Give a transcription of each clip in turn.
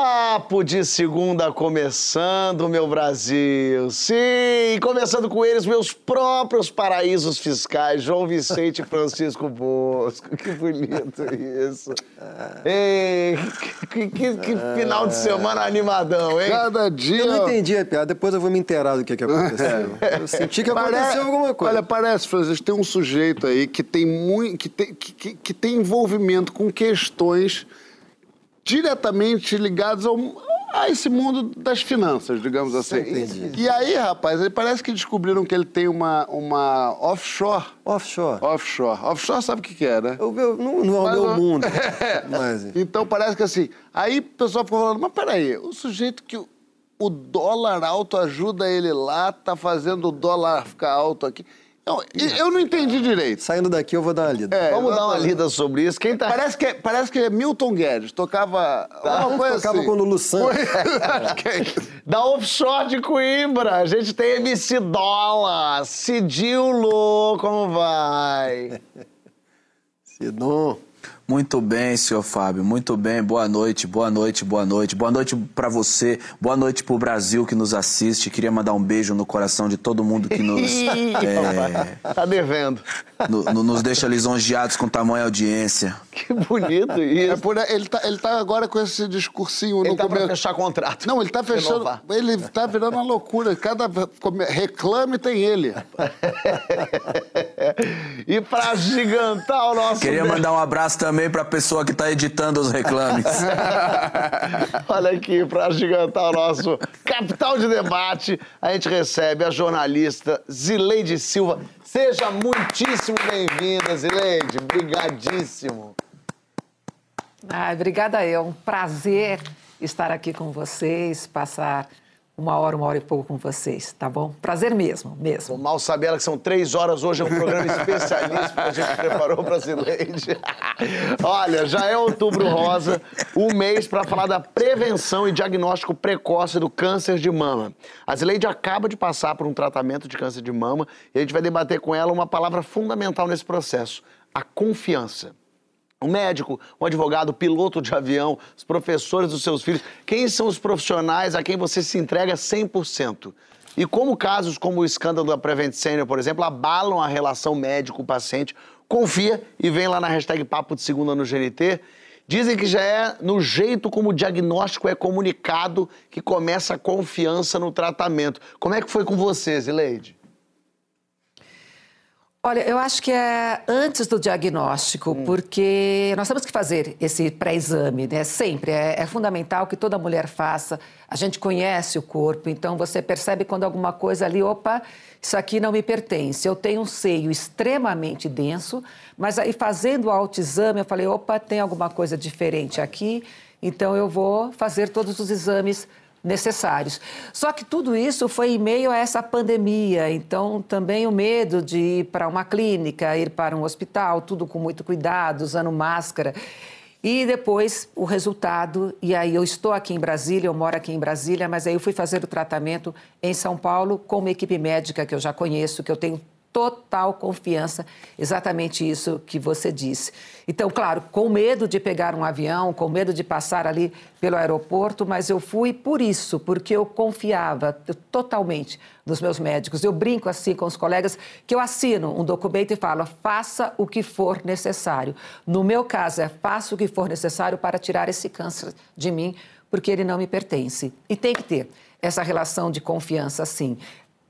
Papo de segunda começando, meu Brasil. Sim, começando com eles, meus próprios paraísos fiscais, João Vicente e Francisco Bosco. Que bonito isso. Ei, que, que- que final de semana animadão, hein? Cada dia. Eu não entendi a piada, depois eu vou me inteirar do que, que aconteceu. Eu senti que aconteceu Pare- alguma coisa. Olha, parece, Francisco, tem um sujeito aí que tem muito. que tem, que, que- que tem envolvimento com questões diretamente ligadas ao, a esse mundo das finanças, digamos assim. entendi. E aí, rapaz, ele parece que descobriram que ele tem uma, uma offshore. Offshore. Offshore. Offshore sabe o que, que é, né? Eu, eu- não, não é o meu não- mundo. Mas, Então parece que assim. Aí o pessoal ficou falando, mas peraí, o sujeito que o dólar alto ajuda ele lá, tá fazendo o dólar ficar alto aqui. Não, eu não entendi direito. saindo daqui eu vou dar uma lida. É, Vamos dar uma lida sobre isso. Quem tá. Parece que, parece que é Milton Guedes, tocava uma coisa Tocava assim. com o é isso. Da Offshore de Coimbra, a gente tem MC Dólar, Cidilo, como vai? Sidon. Muito bem, senhor Fábio, muito bem. Boa noite, boa noite, boa noite. Boa noite pra você, boa noite pro Brasil que nos assiste. Queria mandar um beijo no coração de todo mundo que nos, Ih, é, Tá devendo. no- no- nos deixa lisonjeados com tamanha audiência. Que bonito É isso. por aí, ele, tá, ele tá agora com esse discursinho Ele no tá começo. fechar contrato. Não, ele tá fechando. Renovar. Ele tá virando uma loucura. Cada reclame tem ele. e pra gigantar o nosso. Queria mandar um abraço também pra pessoa que tá editando os reclames. Olha aqui, para gigantar o nosso capital de debate, a gente recebe a jornalista Zileide Silva. Seja muitíssimo bem-vinda, Zileide. Brigadíssimo. Ah, obrigada eu. Um prazer estar aqui com vocês, passar uma hora, uma hora e pouco com vocês, tá bom? Prazer mesmo, mesmo. Mal sabe ela que são três horas hoje, é um programa especialíssimo que a gente preparou para a Zileide. Olha, já é outubro rosa, um mês para falar da prevenção e diagnóstico precoce do câncer de mama. A Zileide acaba de passar por um tratamento de câncer de mama e a gente vai debater com ela uma palavra fundamental nesse processo, a confiança. Um médico, um advogado, piloto de avião, os professores dos seus filhos. Quem são os profissionais a quem você se entrega 100%? E como casos como o escândalo da Prevent Senior, por exemplo, abalam a relação médico-paciente, confia e vem lá na hashtag Papo de Segunda no GNT. Dizem que já é no jeito como o diagnóstico é comunicado que começa a confiança no tratamento. Como é que foi com você, Zileide? Olha, eu acho que é antes do diagnóstico, porque nós temos que fazer esse pré-exame, né? Sempre. É, é fundamental que toda mulher faça. A gente conhece o corpo, então você percebe quando alguma coisa ali, opa, isso aqui não me pertence. Eu tenho um seio extremamente denso, mas aí fazendo o autoexame, eu falei, opa, tem alguma coisa diferente aqui, então eu vou fazer todos os exames necessários. Só que tudo isso foi em meio a essa pandemia, então também o medo de ir para uma clínica, ir para um hospital, tudo com muito cuidado, usando máscara. E depois o resultado, e aí eu estou aqui em Brasília, eu moro aqui em Brasília, mas aí eu fui fazer o tratamento em São Paulo com uma equipe médica que eu já conheço, que eu tenho total confiança, exatamente isso que você disse. Então, claro, com medo de pegar um avião, com medo de passar ali pelo aeroporto, mas eu fui por isso, porque eu confiava totalmente nos meus médicos. Eu brinco assim com os colegas que eu assino um documento e falo: faça o que for necessário. No meu caso, é faça o que for necessário para tirar esse câncer de mim, porque ele não me pertence. E tem que ter essa relação de confiança, sim.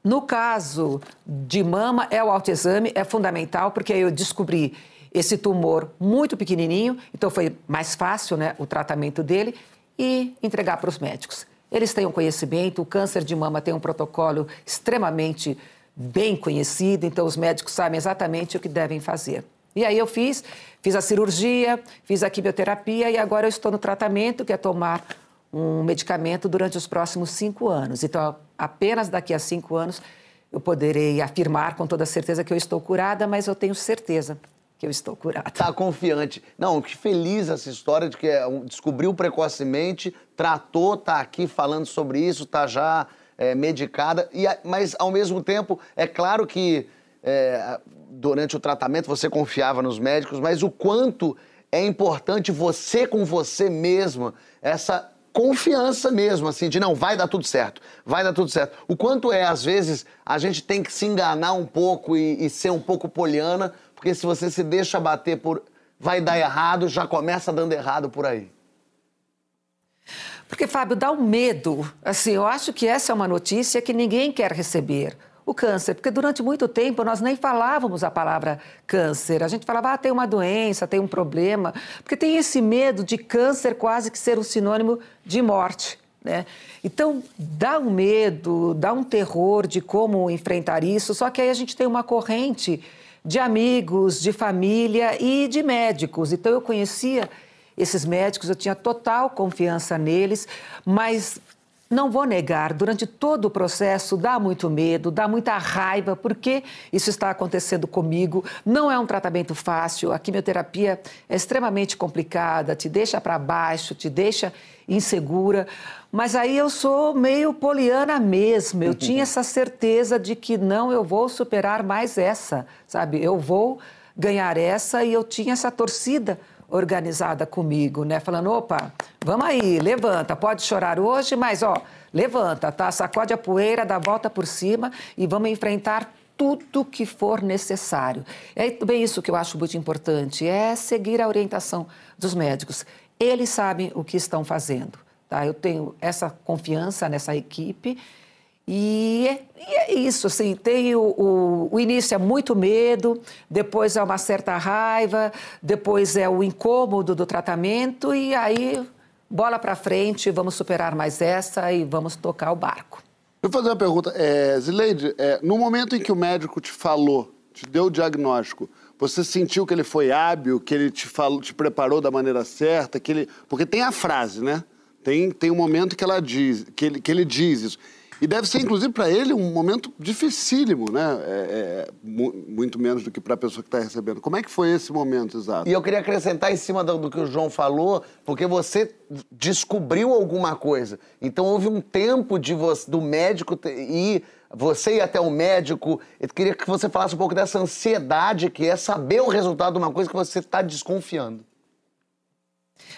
No caso de mama, é o autoexame, é fundamental, porque eu descobri esse tumor muito pequenininho, então foi mais fácil né, o tratamento dele e entregar para os médicos. Eles têm um conhecimento, o câncer de mama tem um protocolo extremamente bem conhecido, então os médicos sabem exatamente o que devem fazer. E aí eu fiz, fiz a cirurgia, fiz a quimioterapia e agora eu estou no tratamento, que é tomar um medicamento durante os próximos cinco anos. Então, apenas daqui a cinco anos eu poderei afirmar com toda certeza que eu estou curada, mas eu tenho certeza que eu estou curada. Tá confiante. Não, que feliz essa história de que é descobriu precocemente, tratou, tá aqui falando sobre isso, tá já é, medicada. E, mas, ao mesmo tempo, é claro que é, durante o tratamento você confiava nos médicos, mas o quanto é importante você com você mesmo, essa confiança mesmo, assim, de não, vai dar tudo certo, vai dar tudo certo. O quanto é, às vezes, a gente tem que se enganar um pouco e, e ser um pouco poliana, porque se você se deixa bater por vai dar errado, já começa dando errado por aí. Porque, Fábio, dá um medo. Assim, eu acho que essa é uma notícia que ninguém quer receber o câncer, porque durante muito tempo nós nem falávamos a palavra câncer. A gente falava, ah, tem uma doença, tem um problema, porque tem esse medo de câncer quase que ser um sinônimo de morte. Né? Então, dá um medo, dá um terror de como enfrentar isso, só que aí a gente tem uma corrente de amigos, de família e de médicos. Então, eu conhecia esses médicos, eu tinha total confiança neles, mas não vou negar, durante todo o processo dá muito medo, dá muita raiva, porque isso está acontecendo comigo. Não é um tratamento fácil, a quimioterapia é extremamente complicada, te deixa para baixo, te deixa insegura. Mas aí eu sou meio poliana mesmo. Eu tinha essa certeza de que não, eu vou superar mais essa, sabe? Eu vou ganhar essa e eu tinha essa torcida organizada comigo, né? Falando, opa, vamos aí, levanta, pode chorar hoje, mas ó, levanta, tá? Sacode a poeira, dá a volta por cima e vamos enfrentar tudo que for necessário. É bem isso que eu acho muito importante, é seguir a orientação dos médicos. Eles sabem o que estão fazendo, tá? Eu tenho essa confiança nessa equipe e é, e é, isso, assim, tem o, o, o, início é muito medo, depois é uma certa raiva, depois é o incômodo do tratamento e aí bola para frente, vamos superar mais essa e vamos tocar o barco. Eu fazer uma pergunta. É, Zileide, é, no momento em que o médico te falou, te deu o diagnóstico, você sentiu que ele foi hábil, que ele te, falou, te preparou da maneira certa, que ele... Porque tem a frase, né? Tem, tem um momento que, ela diz, que, ele, que ele diz isso. E deve ser, inclusive, para ele um momento dificílimo, né? É, é, muito menos do que para a pessoa que está recebendo. Como é que foi esse momento, exato? E eu queria acrescentar em cima do, do, que o João falou, porque você descobriu alguma coisa. Então houve um tempo de você, do médico ir, você ir até o médico. Eu queria que você falasse um pouco dessa ansiedade que é saber o resultado de uma coisa que você está desconfiando.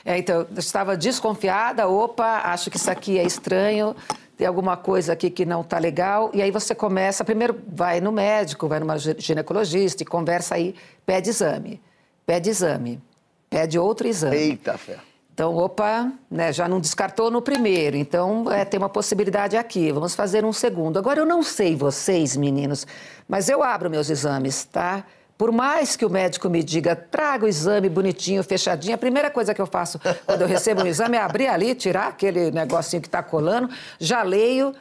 É, então, eu estava desconfiada, opa, acho que isso aqui é estranho, tem alguma coisa aqui que não está legal, e aí você começa, primeiro vai no médico, vai numa ginecologista e conversa aí, pede exame, pede exame, pede outro exame. Eita, fé. Então, opa, né, já não descartou no primeiro, então é, tem uma possibilidade aqui, vamos fazer um segundo. Agora, eu não sei vocês, meninos, mas eu abro meus exames, tá? Por mais que o médico me diga, traga o exame bonitinho, fechadinho, a primeira coisa que eu faço quando eu recebo um exame é abrir ali, tirar aquele negocinho que está colando, já leio,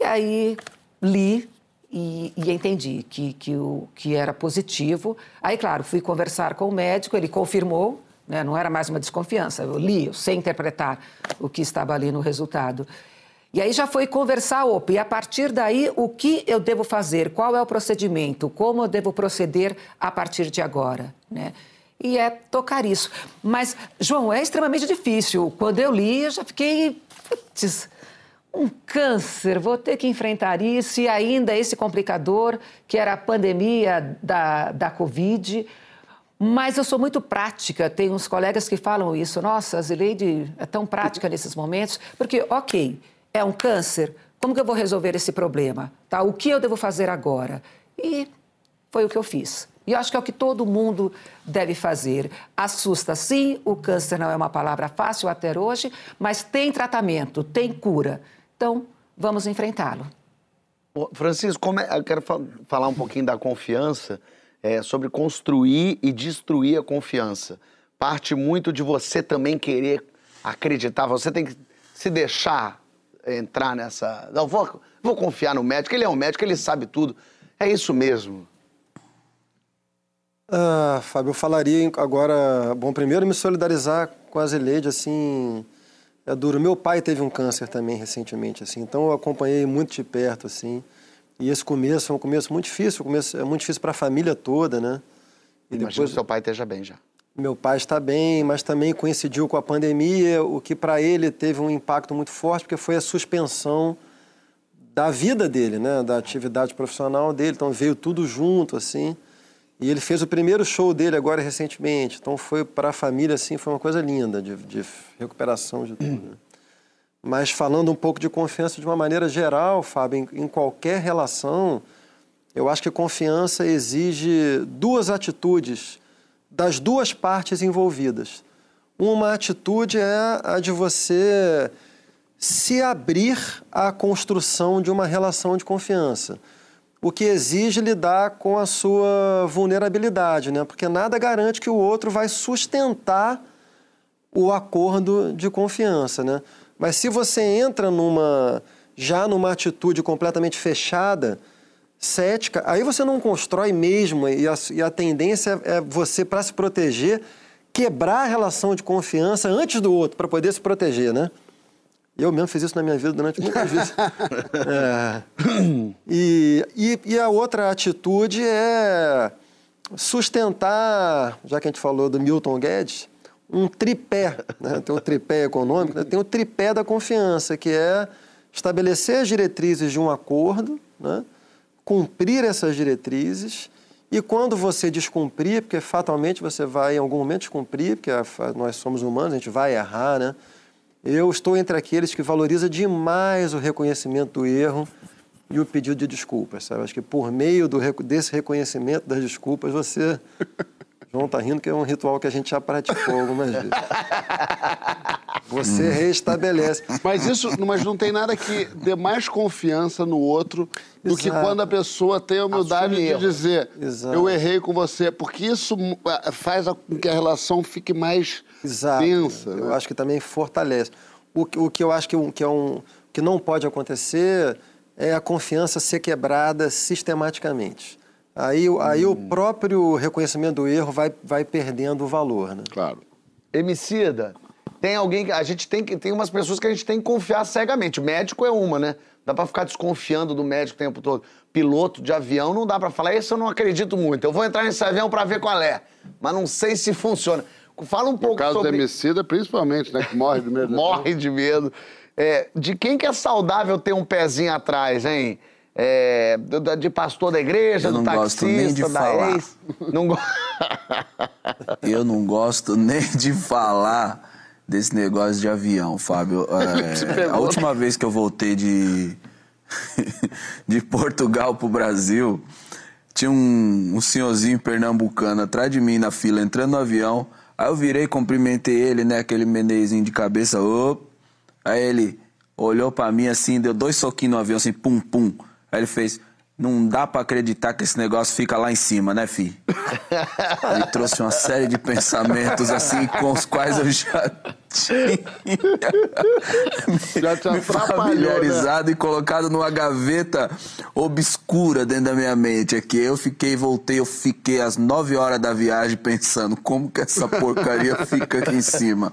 e aí li e, e, entendi que, que, o, que era positivo. Aí, claro, fui conversar com o médico, ele confirmou, né, não era mais uma desconfiança, eu li, eu sei interpretar o que estava ali no resultado. E aí já foi conversar, opa, e a partir daí o que eu devo fazer, qual é o procedimento, como eu devo proceder a partir de agora, né? E é tocar isso. Mas, João, é extremamente difícil. Quando eu li, eu já fiquei. Putz, um câncer, vou ter que enfrentar isso, e ainda esse complicador, que era a pandemia da, da Covid. Mas eu sou muito prática, tem uns colegas que falam isso. Nossa, a Zileide é tão prática nesses momentos, porque, ok é um câncer? Como que eu vou resolver esse problema? Tá? O que eu devo fazer agora? E foi o que eu fiz. E acho que é o que todo mundo deve fazer. Assusta sim, o câncer não é uma palavra fácil até hoje, mas tem tratamento, tem cura. Então, vamos enfrentá-lo. Francisco, é, eu quero falar um pouquinho da confiança, é, sobre construir e destruir a confiança. Parte muito de você também querer acreditar, você tem que se deixar entrar nessa. Não, vou, vou confiar no médico, ele é um médico, ele sabe tudo. É isso mesmo. Ah, Fábio, eu falaria agora. Bom, primeiro me solidarizar com a Zileide, assim. É duro. Meu pai teve um câncer também recentemente, assim, então eu acompanhei muito de perto, assim. E esse começo é um começo muito difícil, um começo é muito difícil para a família toda, né? E Imagino depois... que seu pai esteja bem já. Meu pai está bem, mas também coincidiu com a pandemia, o que para ele teve um impacto muito forte, porque foi a suspensão da vida dele, né? Da atividade profissional dele. Então veio tudo junto, assim. E ele fez o primeiro show dele agora recentemente. Então foi para a família, assim, foi uma coisa linda de, de recuperação de tudo. Né? Mas falando um pouco de confiança de uma maneira geral, Fábio, em, em qualquer relação, eu acho que confiança exige duas atitudes das duas partes envolvidas. Uma atitude é a de você se abrir à construção de uma relação de confiança, o que exige lidar com a sua vulnerabilidade, né? porque nada garante que o outro vai sustentar o acordo de confiança. Né? Mas se você entra numa já numa atitude completamente fechada, cética, aí você não constrói mesmo, e a, e a tendência é você, para se proteger, quebrar a relação de confiança antes do outro, para poder se proteger, né? Eu mesmo fiz isso na minha vida durante muitas vezes. é. e, e, e, a outra atitude é sustentar, já que a gente falou do Milton Guedes, um tripé. Né? Tem o tripé econômico, né? tem o tripé da confiança, que é estabelecer as diretrizes de um acordo, né? Cumprir essas diretrizes e quando você descumprir, porque fatalmente você vai em algum momento descumprir, porque nós somos humanos, a gente vai errar, né? Eu estou entre aqueles que valoriza demais o reconhecimento do erro e o pedido de desculpas, sabe? Acho que por meio do, desse reconhecimento das desculpas, você João está rindo que é um ritual que a gente já praticou algumas vezes. Você restabelece. Mas isso, mas não tem nada que dê mais confiança no outro do Exato. que quando a pessoa tem a humildade Assumir. de dizer Exato. eu errei com você, porque isso eh, faz com que a relação fique mais Exato. densa. Eu né? acho que também fortalece. O, o que eu acho que, que, é um, que não pode acontecer é a confiança ser quebrada sistematicamente. Aí, hum. aí o hum. próprio reconhecimento do erro vai, vai perdendo o valor, né? Claro. Emicida, tem alguém que a gente tem que tem umas pessoas que a gente tem que confiar cegamente. O médico é uma, né? Dá para ficar desconfiando do médico o tempo todo. Piloto de avião não dá para falar, isso eu não acredito muito. Eu vou entrar nesse avião para ver qual é, mas não sei se funciona. Fala um pouco sobre... No caso do Emicida, principalmente, né? Que morre de medo. morre de medo. É, de quem que é saudável ter um pezinho atrás, hein? é, de pastor da igreja, do taxista, da falar. ex. Não go... Eu não gosto nem de falar desse negócio de avião, Fábio. É, a última vez que eu voltei de, de Portugal pro Brasil, tinha um, um senhorzinho pernambucano atrás de mim na fila, entrando no avião. Aí eu virei, cumprimentei ele, né? Aquele menezinho de cabeça. Op. Aí ele olhou para mim assim, deu dois soquinhos no avião, assim, pum, pum. Aí ele fez, não dá para acreditar que esse negócio fica lá em cima, né, fi? Ele trouxe uma série de pensamentos assim com os quais eu já tinha já te me familiarizado né? e colocado numa gaveta obscura dentro da minha mente aqui. Eu fiquei, voltei, eu fiquei às nove horas da viagem pensando como que essa porcaria fica aqui em cima.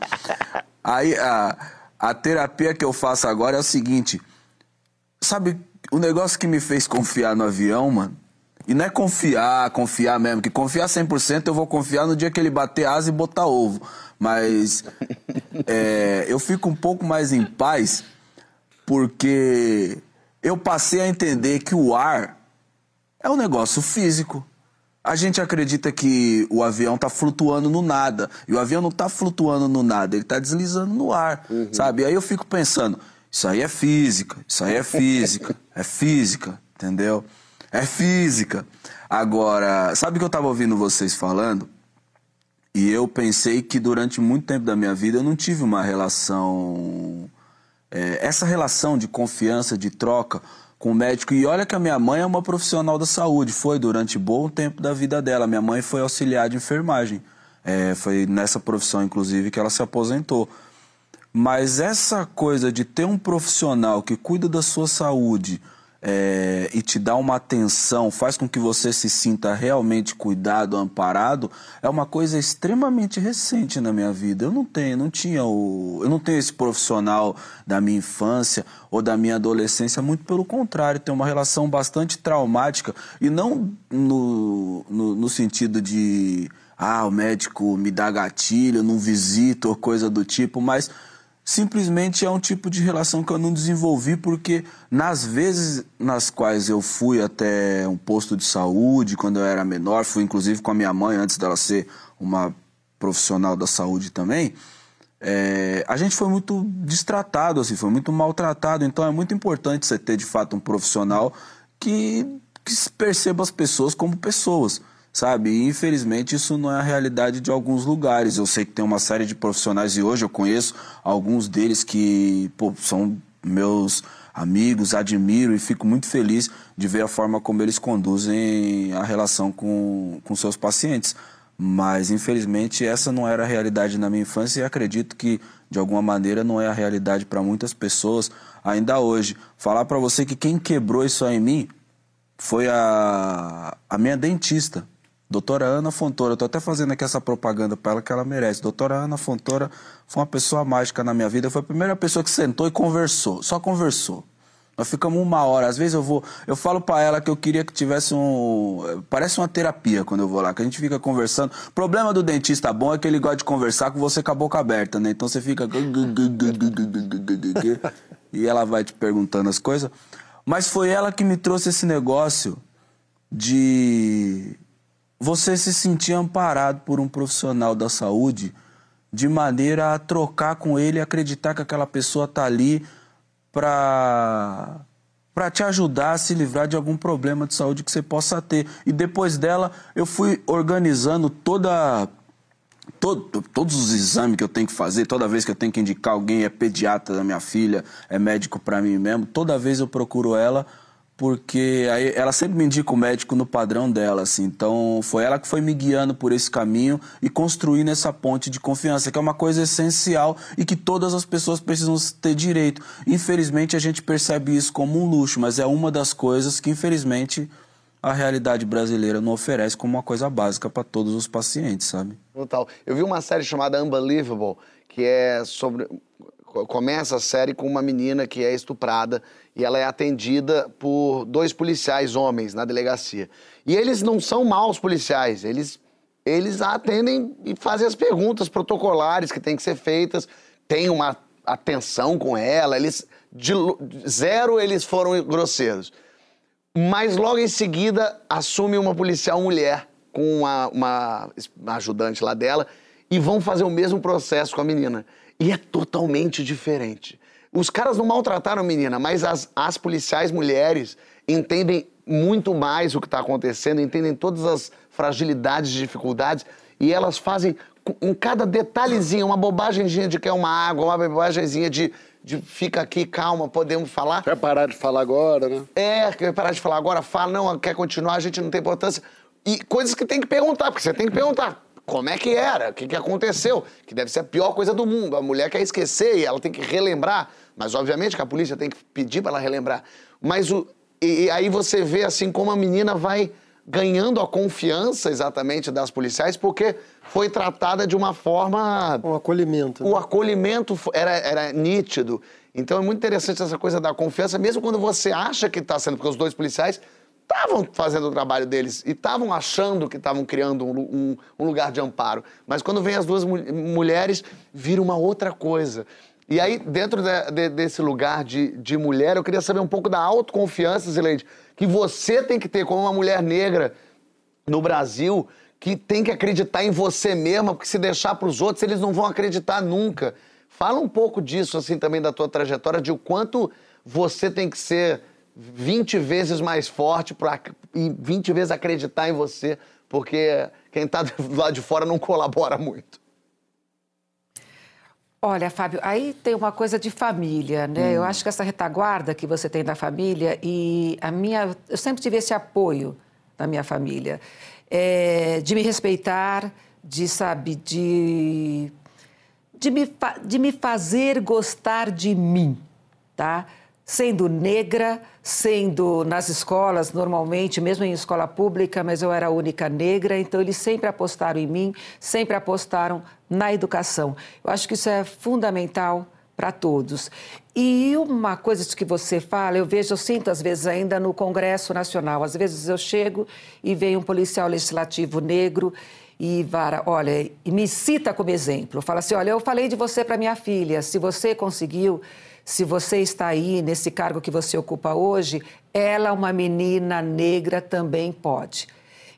Aí a, a terapia que eu faço agora é o seguinte, sabe o negócio que me fez confiar no avião, mano, e não é confiar, confiar mesmo, que confiar 100% eu vou confiar no dia que ele bater asa e botar ovo. Mas é, eu fico um pouco mais em paz porque eu passei a entender que o ar é um negócio físico. A gente acredita que o avião está flutuando no nada. E o avião não está flutuando no nada, ele está deslizando no ar, uhum. sabe? E aí eu fico pensando, isso aí é física, isso aí é física, é física, entendeu? É física. Agora, sabe que eu estava ouvindo vocês falando? E eu pensei que durante muito tempo da minha vida eu não tive uma relação. É, essa relação de confiança, de troca com o médico. E olha que a minha mãe é uma profissional da saúde, foi durante bom tempo da vida dela. Minha mãe foi auxiliar de enfermagem. É, foi nessa profissão, inclusive, que ela se aposentou. Mas essa coisa de ter um profissional que cuida da sua saúde é, e te dá uma atenção, faz com que você se sinta realmente cuidado, amparado, é uma coisa extremamente recente na minha vida. Eu não tenho, não tinha o, eu não tenho esse profissional da minha infância ou da minha adolescência, muito pelo contrário, tem uma relação bastante traumática e não no, no, no sentido de ah, o médico me dá gatilho, não visito ou coisa do tipo, mas simplesmente é um tipo de relação que eu não desenvolvi porque nas vezes nas quais eu fui até um posto de saúde quando eu era menor, fui inclusive com a minha mãe antes dela ser uma profissional da saúde também, é, a gente foi muito destratado, assim, foi muito maltratado. Então é muito importante você ter de fato um profissional que, que perceba as pessoas como pessoas sabe? E infelizmente isso não é a realidade de alguns lugares. Eu sei que tem uma série de profissionais e hoje eu conheço alguns deles que pô, são meus amigos, admiro e fico muito feliz de ver a forma como eles conduzem a relação com, com seus pacientes. Mas infelizmente essa não era a realidade na minha infância e acredito que de alguma maneira não é a realidade para muitas pessoas ainda hoje. Falar para você que quem quebrou isso aí em mim foi a, a minha dentista Doutora Ana Fontoura, eu tô até fazendo aqui essa propaganda para ela que ela merece. Doutora Ana Fontoura foi uma pessoa mágica na minha vida, foi a primeira pessoa que sentou e conversou, só conversou. Nós ficamos uma hora. Às vezes eu vou, eu falo para ela que eu queria que tivesse um, parece uma terapia quando eu vou lá, que a gente fica conversando. O problema do dentista bom é que ele gosta de conversar com você com a boca aberta, né? Então você fica e ela vai te perguntando as coisas. Mas foi ela que me trouxe esse negócio de você se sentir amparado por um profissional da saúde de maneira a trocar com ele e acreditar que aquela pessoa está ali para para te ajudar a se livrar de algum problema de saúde que você possa ter. E depois dela, eu fui organizando toda todo, todos os exames que eu tenho que fazer, toda vez que eu tenho que indicar alguém, é pediatra da minha filha, é médico para mim mesmo, toda vez eu procuro ela porque aí ela sempre me indica o médico no padrão dela, assim. Então foi ela que foi me guiando por esse caminho e construindo essa ponte de confiança, que é uma coisa essencial e que todas as pessoas precisam ter direito. Infelizmente a gente percebe isso como um luxo, mas é uma das coisas que infelizmente a realidade brasileira não oferece como uma coisa básica para todos os pacientes, sabe? Total. Eu vi uma série chamada Unbelievable, que é sobre começa a série com uma menina que é estuprada e ela é atendida por dois policiais homens na delegacia. E eles não são maus policiais, eles, eles atendem e fazem as perguntas protocolares que têm que ser feitas, tem uma atenção com ela, eles de zero eles foram grosseiros. Mas logo em seguida assume uma policial mulher com uma, uma ajudante lá dela e vão fazer o mesmo processo com a menina. E é totalmente diferente. Os caras não maltrataram a menina, mas as, as policiais mulheres entendem muito mais o que está acontecendo, entendem todas as fragilidades e dificuldades, e elas fazem em cada detalhezinho, uma bobagemzinha de quer uma água, uma bobagemzinha de, de fica aqui, calma, podemos falar. Quer parar de falar agora, né? É, quer parar de falar agora, fala, não, quer continuar, a gente não tem importância. E coisas que tem que perguntar, porque você tem que perguntar como é que era, o que, que aconteceu, que deve ser a pior coisa do mundo. A mulher quer esquecer e ela tem que relembrar, mas obviamente que a polícia tem que pedir para ela relembrar. Mas o, e, e aí você vê assim como a menina vai ganhando a confiança exatamente das policiais, porque foi tratada de uma forma. O acolhimento. Né? O acolhimento era, era nítido. Então é muito interessante essa coisa da confiança, mesmo quando você acha que está sendo, porque os dois policiais estavam fazendo o trabalho deles e estavam achando que estavam criando um, um, um, lugar de amparo. Mas quando vem as duas mulheres, vira uma outra coisa. E aí, dentro de, de, desse lugar de, de mulher, eu queria saber um pouco da autoconfiança, Zileide, que você tem que ter como uma mulher negra no Brasil, que tem que acreditar em você mesma, porque se deixar para os outros, eles não vão acreditar nunca. Fala um pouco disso, assim, também da tua trajetória, de o quanto você tem que ser 20 vezes mais forte pra, e 20 vezes acreditar em você, porque quem está do lado de fora não colabora muito. Olha, Fábio, aí tem uma coisa de família, né? Hum. Eu acho que essa retaguarda que você tem da família e a minha, eu sempre tive esse apoio da minha família, é, de me respeitar, de sabe, de de me, de me fazer gostar de mim, tá? Sendo negra, sendo nas escolas, normalmente, mesmo em escola pública, mas eu era a única negra, então eles sempre apostaram em mim, sempre apostaram na educação. Eu acho que isso é fundamental para todos. E uma coisa que você fala, eu vejo, eu sinto às vezes ainda no Congresso Nacional. Às vezes eu chego e vem um policial legislativo negro e vara, olha, e me cita como exemplo. Fala assim: olha, eu falei de você para minha filha. Se você conseguiu, se você está aí nesse cargo que você ocupa hoje, ela, uma menina negra, também pode.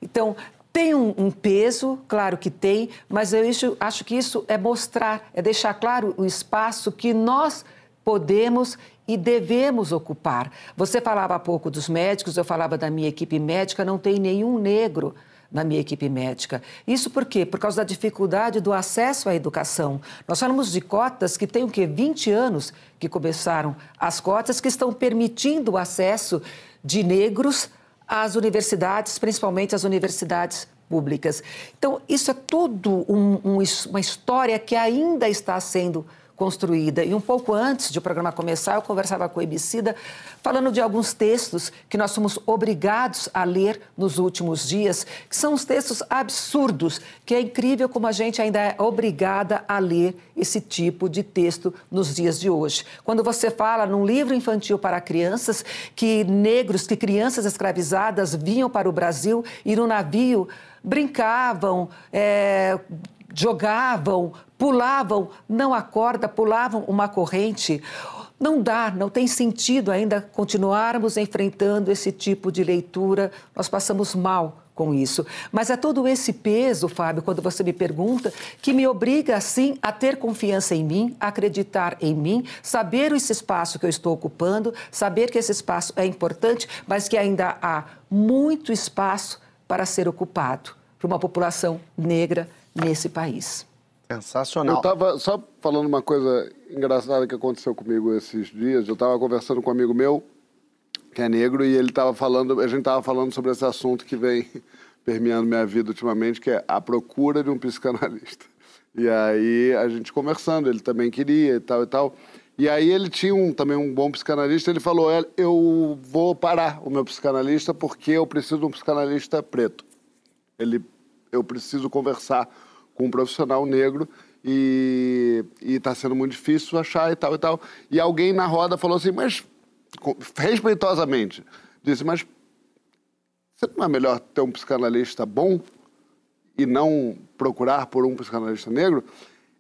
Então, tem um, um, peso, claro que tem, mas eu acho, acho que isso é mostrar, é deixar claro o espaço que nós podemos e devemos ocupar. Você falava há pouco dos médicos, eu falava da minha equipe médica, não tem nenhum negro na minha equipe médica. Isso por quê? Por causa da dificuldade do acesso à educação. Nós falamos de cotas que têm o quê? 20 anos que começaram as cotas que estão permitindo o acesso de negros às universidades, principalmente as universidades públicas. Então, isso é tudo um, um, uma história que ainda está sendo construída. E um pouco antes de o programa começar, eu conversava com o Ebicida, falando de alguns textos que nós somos obrigados a ler nos últimos dias, que são os textos absurdos, que é incrível como a gente ainda é obrigada a ler esse tipo de texto nos dias de hoje. Quando você fala num livro infantil para crianças que negros, que crianças escravizadas vinham para o Brasil e no navio brincavam, é, jogavam, pulavam, não a corda, pulavam uma corrente. Não dá, não tem sentido ainda continuarmos enfrentando esse tipo de leitura. Nós passamos mal com isso. Mas é todo esse peso, Fábio, quando você me pergunta, que me obriga, assim, a ter confiança em mim, acreditar em mim, saber esse espaço que eu estou ocupando, saber que esse espaço é importante, mas que ainda há muito espaço para ser ocupado por uma população negra nesse país. Sensacional. Eu estava só falando uma coisa engraçada que aconteceu comigo esses dias. Eu estava conversando com um amigo meu, que é negro, e ele estava falando, a gente estava falando sobre esse assunto que vem permeando minha vida ultimamente, que é a procura de um psicanalista. E aí a gente conversando, ele também queria e tal e tal. E aí ele tinha um, também um bom psicanalista, ele falou, é, eu vou parar o meu psicanalista porque eu preciso de um psicanalista preto. Ele, eu preciso conversar com um profissional negro e está sendo muito difícil achar e tal e tal. E alguém na roda falou assim, mas respeitosamente, disse, mas você não é melhor ter um psicanalista bom e não procurar por um psicanalista negro?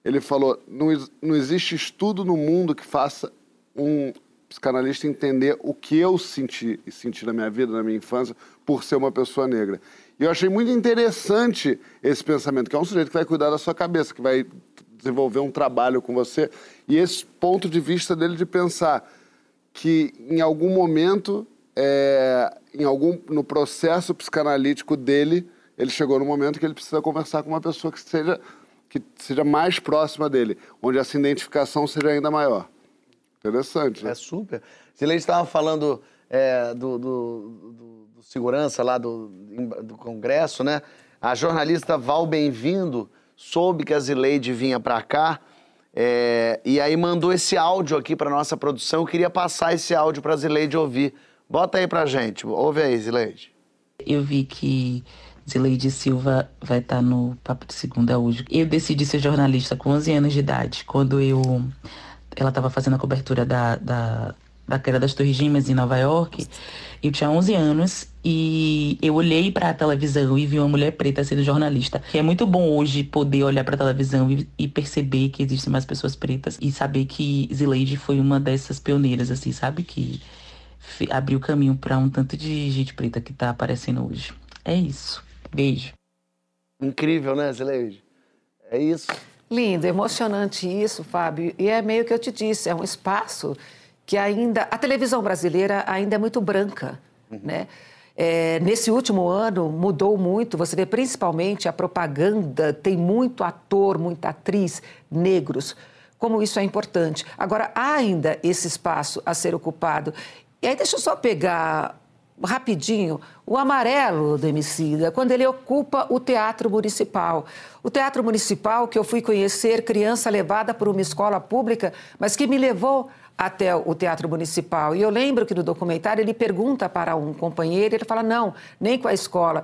Ele falou, não, não existe estudo no mundo que faça um psicanalista entender o que eu senti e senti na minha vida, na minha infância, por ser uma pessoa negra. E eu achei muito interessante esse pensamento, que é um sujeito que vai cuidar da sua cabeça, que vai desenvolver um trabalho com você. E esse ponto de vista dele de pensar que em algum momento, é, em algum, no processo psicanalítico dele, ele chegou no momento que ele precisa conversar com uma pessoa que seja, que seja mais próxima dele, onde essa identificação seja ainda maior. Interessante. Né? É super. Silene estava falando é, do, do, do segurança lá do, do Congresso, né? A jornalista Val Bem-vindo soube que a Zileide vinha para cá é, e aí mandou esse áudio aqui para nossa produção. Eu queria passar esse áudio para a Zileide ouvir. Bota aí para gente. Ouve aí, Zileide. Eu vi que Zileide Silva vai estar tá no Papo de Segunda hoje. Eu decidi ser jornalista com 11 anos de idade, quando eu ela estava fazendo a cobertura da, da, da queda das Torres Gêmeas em Nova York. Eu tinha 11 anos e eu olhei para a televisão e vi uma mulher preta sendo jornalista. Que é muito bom hoje poder olhar para a televisão e, e, perceber que existem mais pessoas pretas e saber que Zileide foi uma dessas pioneiras, assim, sabe? Que abriu caminho para um tanto de gente preta que está aparecendo hoje. É isso. Beijo. Incrível, né, Zileide? É isso. Lindo, emocionante isso, Fábio. E é meio que eu te disse, é um espaço que ainda a televisão brasileira ainda é muito branca, uhum. né? É, nesse último ano mudou muito. Você vê principalmente a propaganda tem muito ator, muita atriz negros. Como isso é importante. Agora há ainda esse espaço a ser ocupado. E aí deixa eu só pegar rapidinho o amarelo do Emicida, quando ele ocupa o Teatro Municipal. O Teatro Municipal que eu fui conhecer criança levada por uma escola pública, mas que me levou até o Teatro Municipal. E eu lembro que no documentário ele pergunta para um companheiro, ele fala, não, nem com a escola.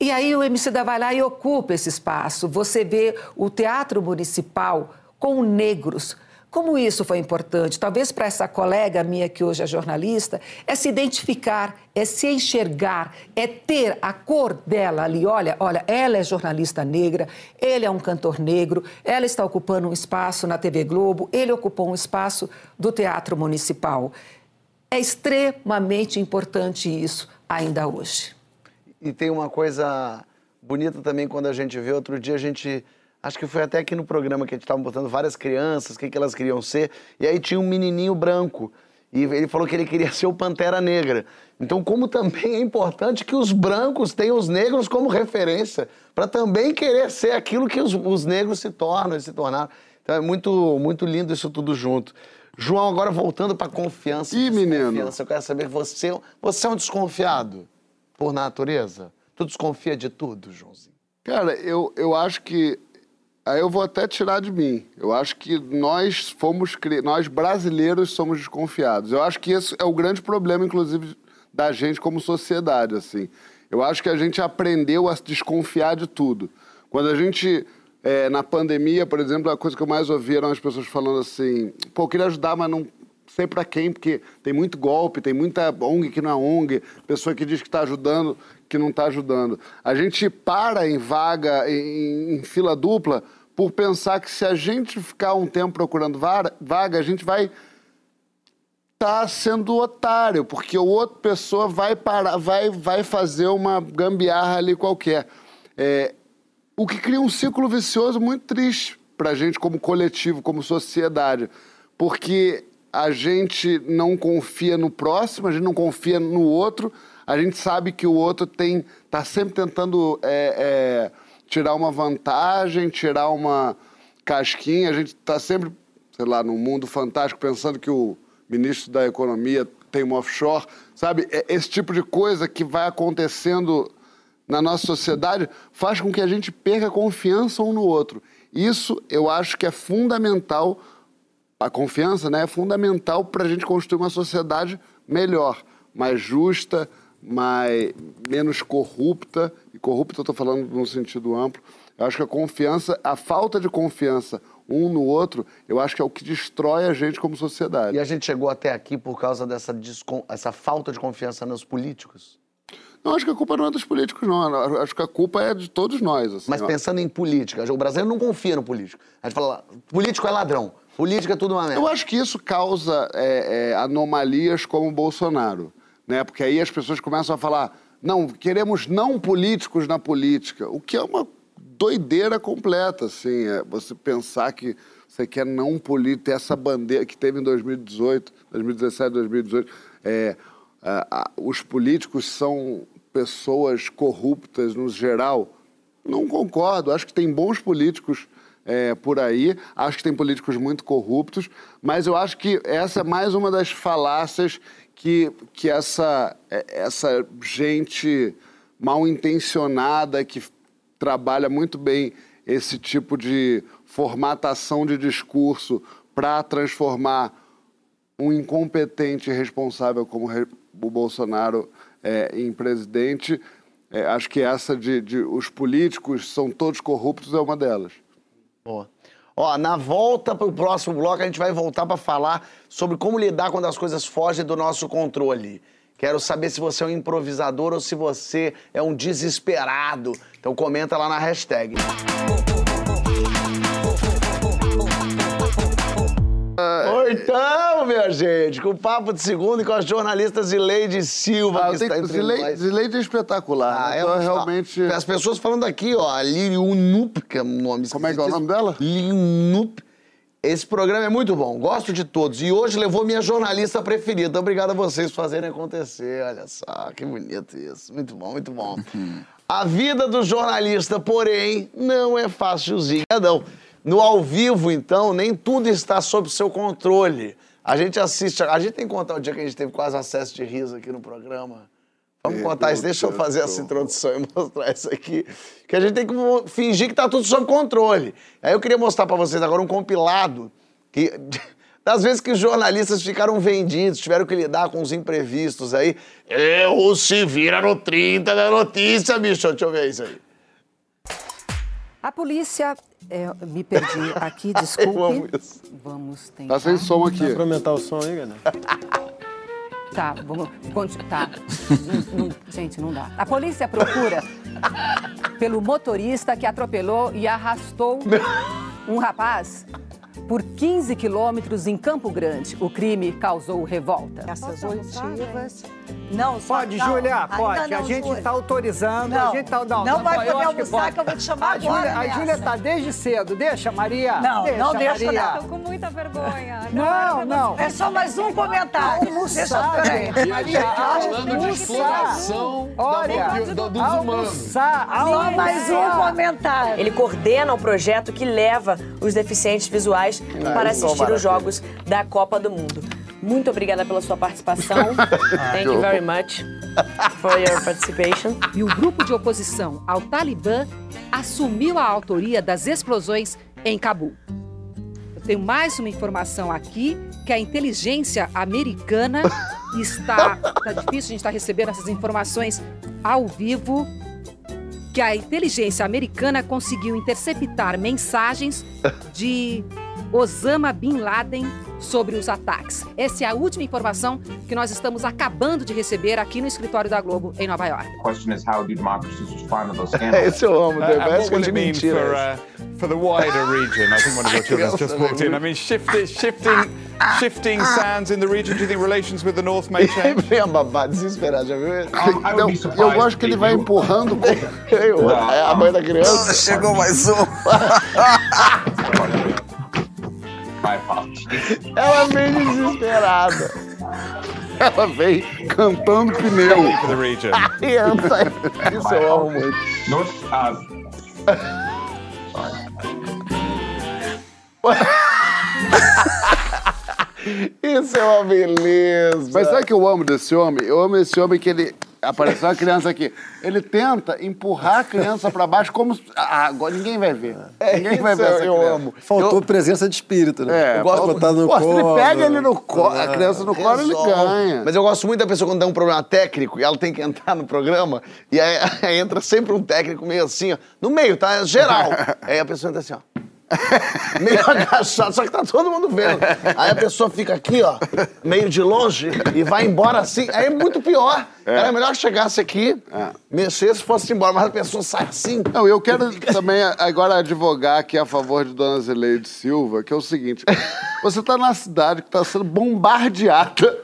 E aí o Emicida vai lá e ocupa esse espaço. Você vê o Teatro Municipal com negros, Como isso foi importante? Talvez para essa colega minha que hoje é jornalista, é se identificar, é se enxergar, é ter a cor dela ali. Olha, olha, ela é jornalista negra, ele é um cantor negro, ela está ocupando um espaço na TV Globo, ele ocupou um espaço do Teatro Municipal. É extremamente importante isso ainda hoje. E tem uma coisa bonita também quando a gente vê, outro dia a gente Acho que foi até aqui no programa que a gente estava botando várias crianças, o que, que elas queriam ser. E aí tinha um menininho branco. E ele falou que ele queria ser o Pantera Negra. Então, como também é importante que os brancos tenham os negros como referência, para também querer ser aquilo que os, os negros se tornam e se tornaram. Então, é muito, muito lindo isso tudo junto. João, agora voltando para confiança. Ih, menino. Eu quero saber, você, você é um desconfiado por natureza? Tu desconfia de tudo, Joãozinho? Cara, eu, eu acho que Aí eu vou até tirar de mim. Eu acho que nós fomos, nós brasileiros somos desconfiados. Eu acho que esse é o grande problema, inclusive, da gente como sociedade, assim. Eu acho que a gente aprendeu a desconfiar de tudo. Quando a gente, é, na pandemia, por exemplo, a coisa que eu mais ouvi eram as pessoas falando assim, pô, eu queria ajudar, mas não sei para quem, porque tem muito golpe, tem muita ONG que não é ONG, pessoa que diz que está ajudando, que não está ajudando. A gente para em vaga, em, em, fila dupla, por pensar que se a gente ficar um tempo procurando vaga, a gente vai estar tá sendo otário, porque o outra pessoa vai parar, vai, vai fazer uma gambiarra ali qualquer. É, o que cria um ciclo vicioso muito triste para a gente como coletivo, como sociedade, porque a gente não confia no próximo, a gente não confia no outro, a gente sabe que o outro tem está sempre tentando é, é, tirar uma vantagem, tirar uma casquinha, a gente está sempre, sei lá, num mundo fantástico pensando que o ministro da Economia tem um offshore, sabe? É, esse tipo de coisa que vai acontecendo na nossa sociedade faz com que a gente perca confiança um no outro. Isso eu acho que é fundamental a confiança né, é fundamental para a gente construir uma sociedade melhor, mais justa, mais, menos corrupta. E corrupta eu estou falando num sentido amplo. Eu acho que a confiança, a falta de confiança um no outro, eu acho que é o que destrói a gente como sociedade. E a gente chegou até aqui por causa dessa essa falta de confiança nos políticos? Não, acho que a culpa não é dos políticos, não. Acho que a culpa é de todos nós. Assim, Mas pensando em política, o brasileiro não confia no político. A gente fala, político é ladrão. Política é tudo uma merda. Eu acho que isso causa é, é, anomalias como o Bolsonaro, né? Porque aí as pessoas começam a falar, não, queremos não políticos na política, o que é uma doideira completa, assim, é você pensar que você quer não político, essa bandeira que teve em 2018, 2017, 2018, é, a, a, os políticos são pessoas corruptas no geral. Não concordo, acho que tem bons políticos é, por aí. Acho que tem políticos muito corruptos, mas eu acho que essa é mais uma das falácias que, que essa, é, essa gente mal intencionada que trabalha muito bem esse tipo de formatação de discurso para transformar um incompetente responsável como o Bolsonaro é, em presidente. É, acho que essa de, de os políticos são todos corruptos é uma delas. Boa. Ó, na volta para o próximo bloco, a gente vai voltar para falar sobre como lidar quando as coisas fogem do nosso controle. Quero saber se você é um improvisador ou se você é um desesperado. Então comenta lá na hashtag. Então, minha gente, com o Papo de Segundo e com a jornalista Zileide Silva, ah, que está entre Zileide, nós. Zileide é espetacular. Ah, né? então, é, realmente... As pessoas falando aqui, ó, Liliunup, que é o nome... Como é que é o nome dela? Liliunup. Esse programa é muito bom, gosto de todos. E hoje levou minha jornalista preferida. Obrigado a vocês por fazerem acontecer. Olha só, que bonito isso. Muito bom, muito bom. a vida do jornalista, porém, não é fácilzinha, não. No ao vivo, então, nem tudo está sob seu controle. A gente assiste. A gente tem que contar o dia que a gente teve quase acesso de riso aqui no programa. Vamos contar isso. Deixa eu fazer essa introdução e mostrar isso aqui. Que a gente tem que fingir que está tudo sob controle. Aí eu queria mostrar para vocês agora um compilado que. Das vezes que os jornalistas ficaram vendidos, tiveram que lidar com os imprevistos aí. Eu se vira no 30 da notícia, bicho. Deixa eu ver isso aí. A polícia É, me perdi aqui, desculpe. Eu amo isso. Vamos tentar. Tá sem som aqui. Dá pra aumentar o som aí, galera? Tá, vamos. Tá. não, não, gente, não dá. A polícia procura pelo motorista que atropelou e arrastou um rapaz por 15 quilômetros em Campo Grande. O crime causou revolta. Essas oitivas. Não, pode, não, Júlia, pode. Não, a gente está autorizando. Não, a gente tá, não, não vai poder almoçar que, que, eu vou te chamar a agora. a Júlia está desde cedo. Deixa, Maria. Não, deixa, não deixa, Maria. não. Estou com muita vergonha. Não, não. É só mais um comentário. Almoçar, deixa, Maria, falando de exploração Olha, da, do, dos humanos. Só mais um comentário. Ele coordena o projeto que leva os deficientes visuais para assistir os jogos da Copa do Mundo. Muito obrigada pela sua participação. Thank you very much for your participation. E o grupo de oposição ao Talibã assumiu a autoria das explosões em Cabul. Eu tenho mais uma informação aqui que a inteligência americana está, está difícil a gente está recebendo essas informações ao vivo que a inteligência americana conseguiu interceptar mensagens de Osama Bin Laden sobre os ataques. Essa é a última informação que nós estamos acabando de receber aqui no escritório da Globo em Nova York. Esse eu amo, Uh, The Best de for, uh, for the wider region? I think one of your children just walked in. I mean, shifting, shifting, shifting sands in the region. Do you think relations with the North may change? Vem a babá desesperada, já viu? Eu, gosto que ele vai empurrando. É a mãe da criança. Chegou mais um. My apologies. Ela vem desesperada. Ela vem cantando pneu. Criança. Isso eu amo muito. North, Isso é uma beleza. Mas sabe o que eu amo desse homem? Eu amo esse homem que ele. Apareceu uma criança aqui. Ele tenta empurrar a criança pra baixo como. se- Ah, agora ninguém vai ver. Ninguém vai ver essa eu criança. amo. Faltou presença de espírito, né? É, eu gosto de botar no Pô, se colo. ele pega ele no colo, a criança no colo, ele ganha. Mas eu gosto muito da pessoa quando dá um problema técnico e ela tem que entrar no programa e aí, aí entra sempre um técnico meio assim, ó, no meio, tá? Geral. aí a pessoa entra assim, ó. meio agachado, só que tá todo mundo vendo. Aí a pessoa fica aqui, ó, meio de longe e vai embora assim. Aí é muito pior. Era melhor que chegasse aqui, mexesse e fosse embora, mas a pessoa sai assim. Não, eu quero também agora advogar aqui a favor de Dona Zileide Silva, que é o seguinte: você tá na cidade que tá sendo bombardeada,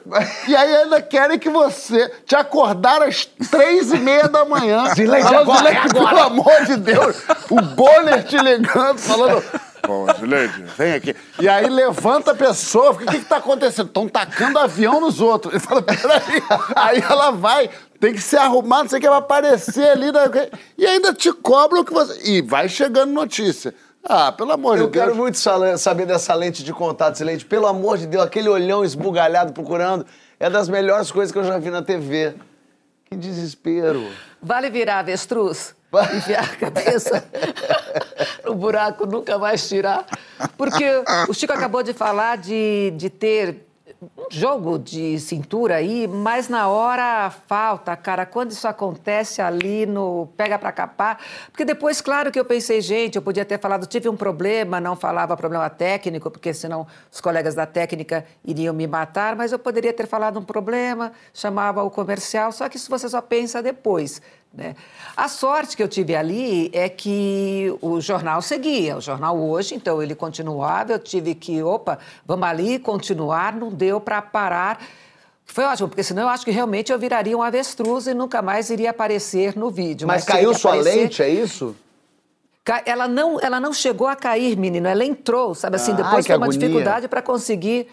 e aí ainda querem que você te acordar às três e meia da manhã. Zileide, Falando, agora, Zileide, agora. Pelo amor de Deus! O Bonner te ligando, falando. Bom, Zileide, vem aqui. E aí levanta a pessoa, o que que tá acontecendo? Estão tacando avião nos outros. Ele fala, peraí. Aí ela vai, tem que se arrumar, não sei o que, vai aparecer ali. né? E ainda te cobram o que você... E vai chegando notícia. Ah, pelo amor Eu de Deus. quero muito sa- saber dessa lente de contato, esse lente. Pelo amor de Deus, aquele olhão esbugalhado procurando é das melhores coisas que eu já vi na TV. Que desespero. Vale virar avestruz? Enfiar a cabeça no buraco, nunca mais tirar. Porque o Chico acabou de falar de, de ter um jogo de cintura aí, mas na hora falta, cara. Quando isso acontece ali no pega pra capar. Porque depois, claro que eu pensei, gente, eu podia ter falado, tive um problema, não falava problema técnico, porque senão os colegas da técnica iriam me matar, mas eu poderia ter falado um problema, chamava o comercial, só que isso você só pensa depois. Né? A sorte que eu tive ali é que o jornal seguia, o jornal hoje, então ele continuava, eu tive que, opa, vamos ali continuar, não deu para parar. Foi ótimo, porque senão eu acho que realmente eu viraria um avestruz e nunca mais iria aparecer no vídeo. Mas, tinha caiu sua aparecer- lente, é isso? Ela não, ela não chegou a cair, menino, ela entrou, sabe assim, Ai, depois que foi uma agonia. dificuldade para conseguir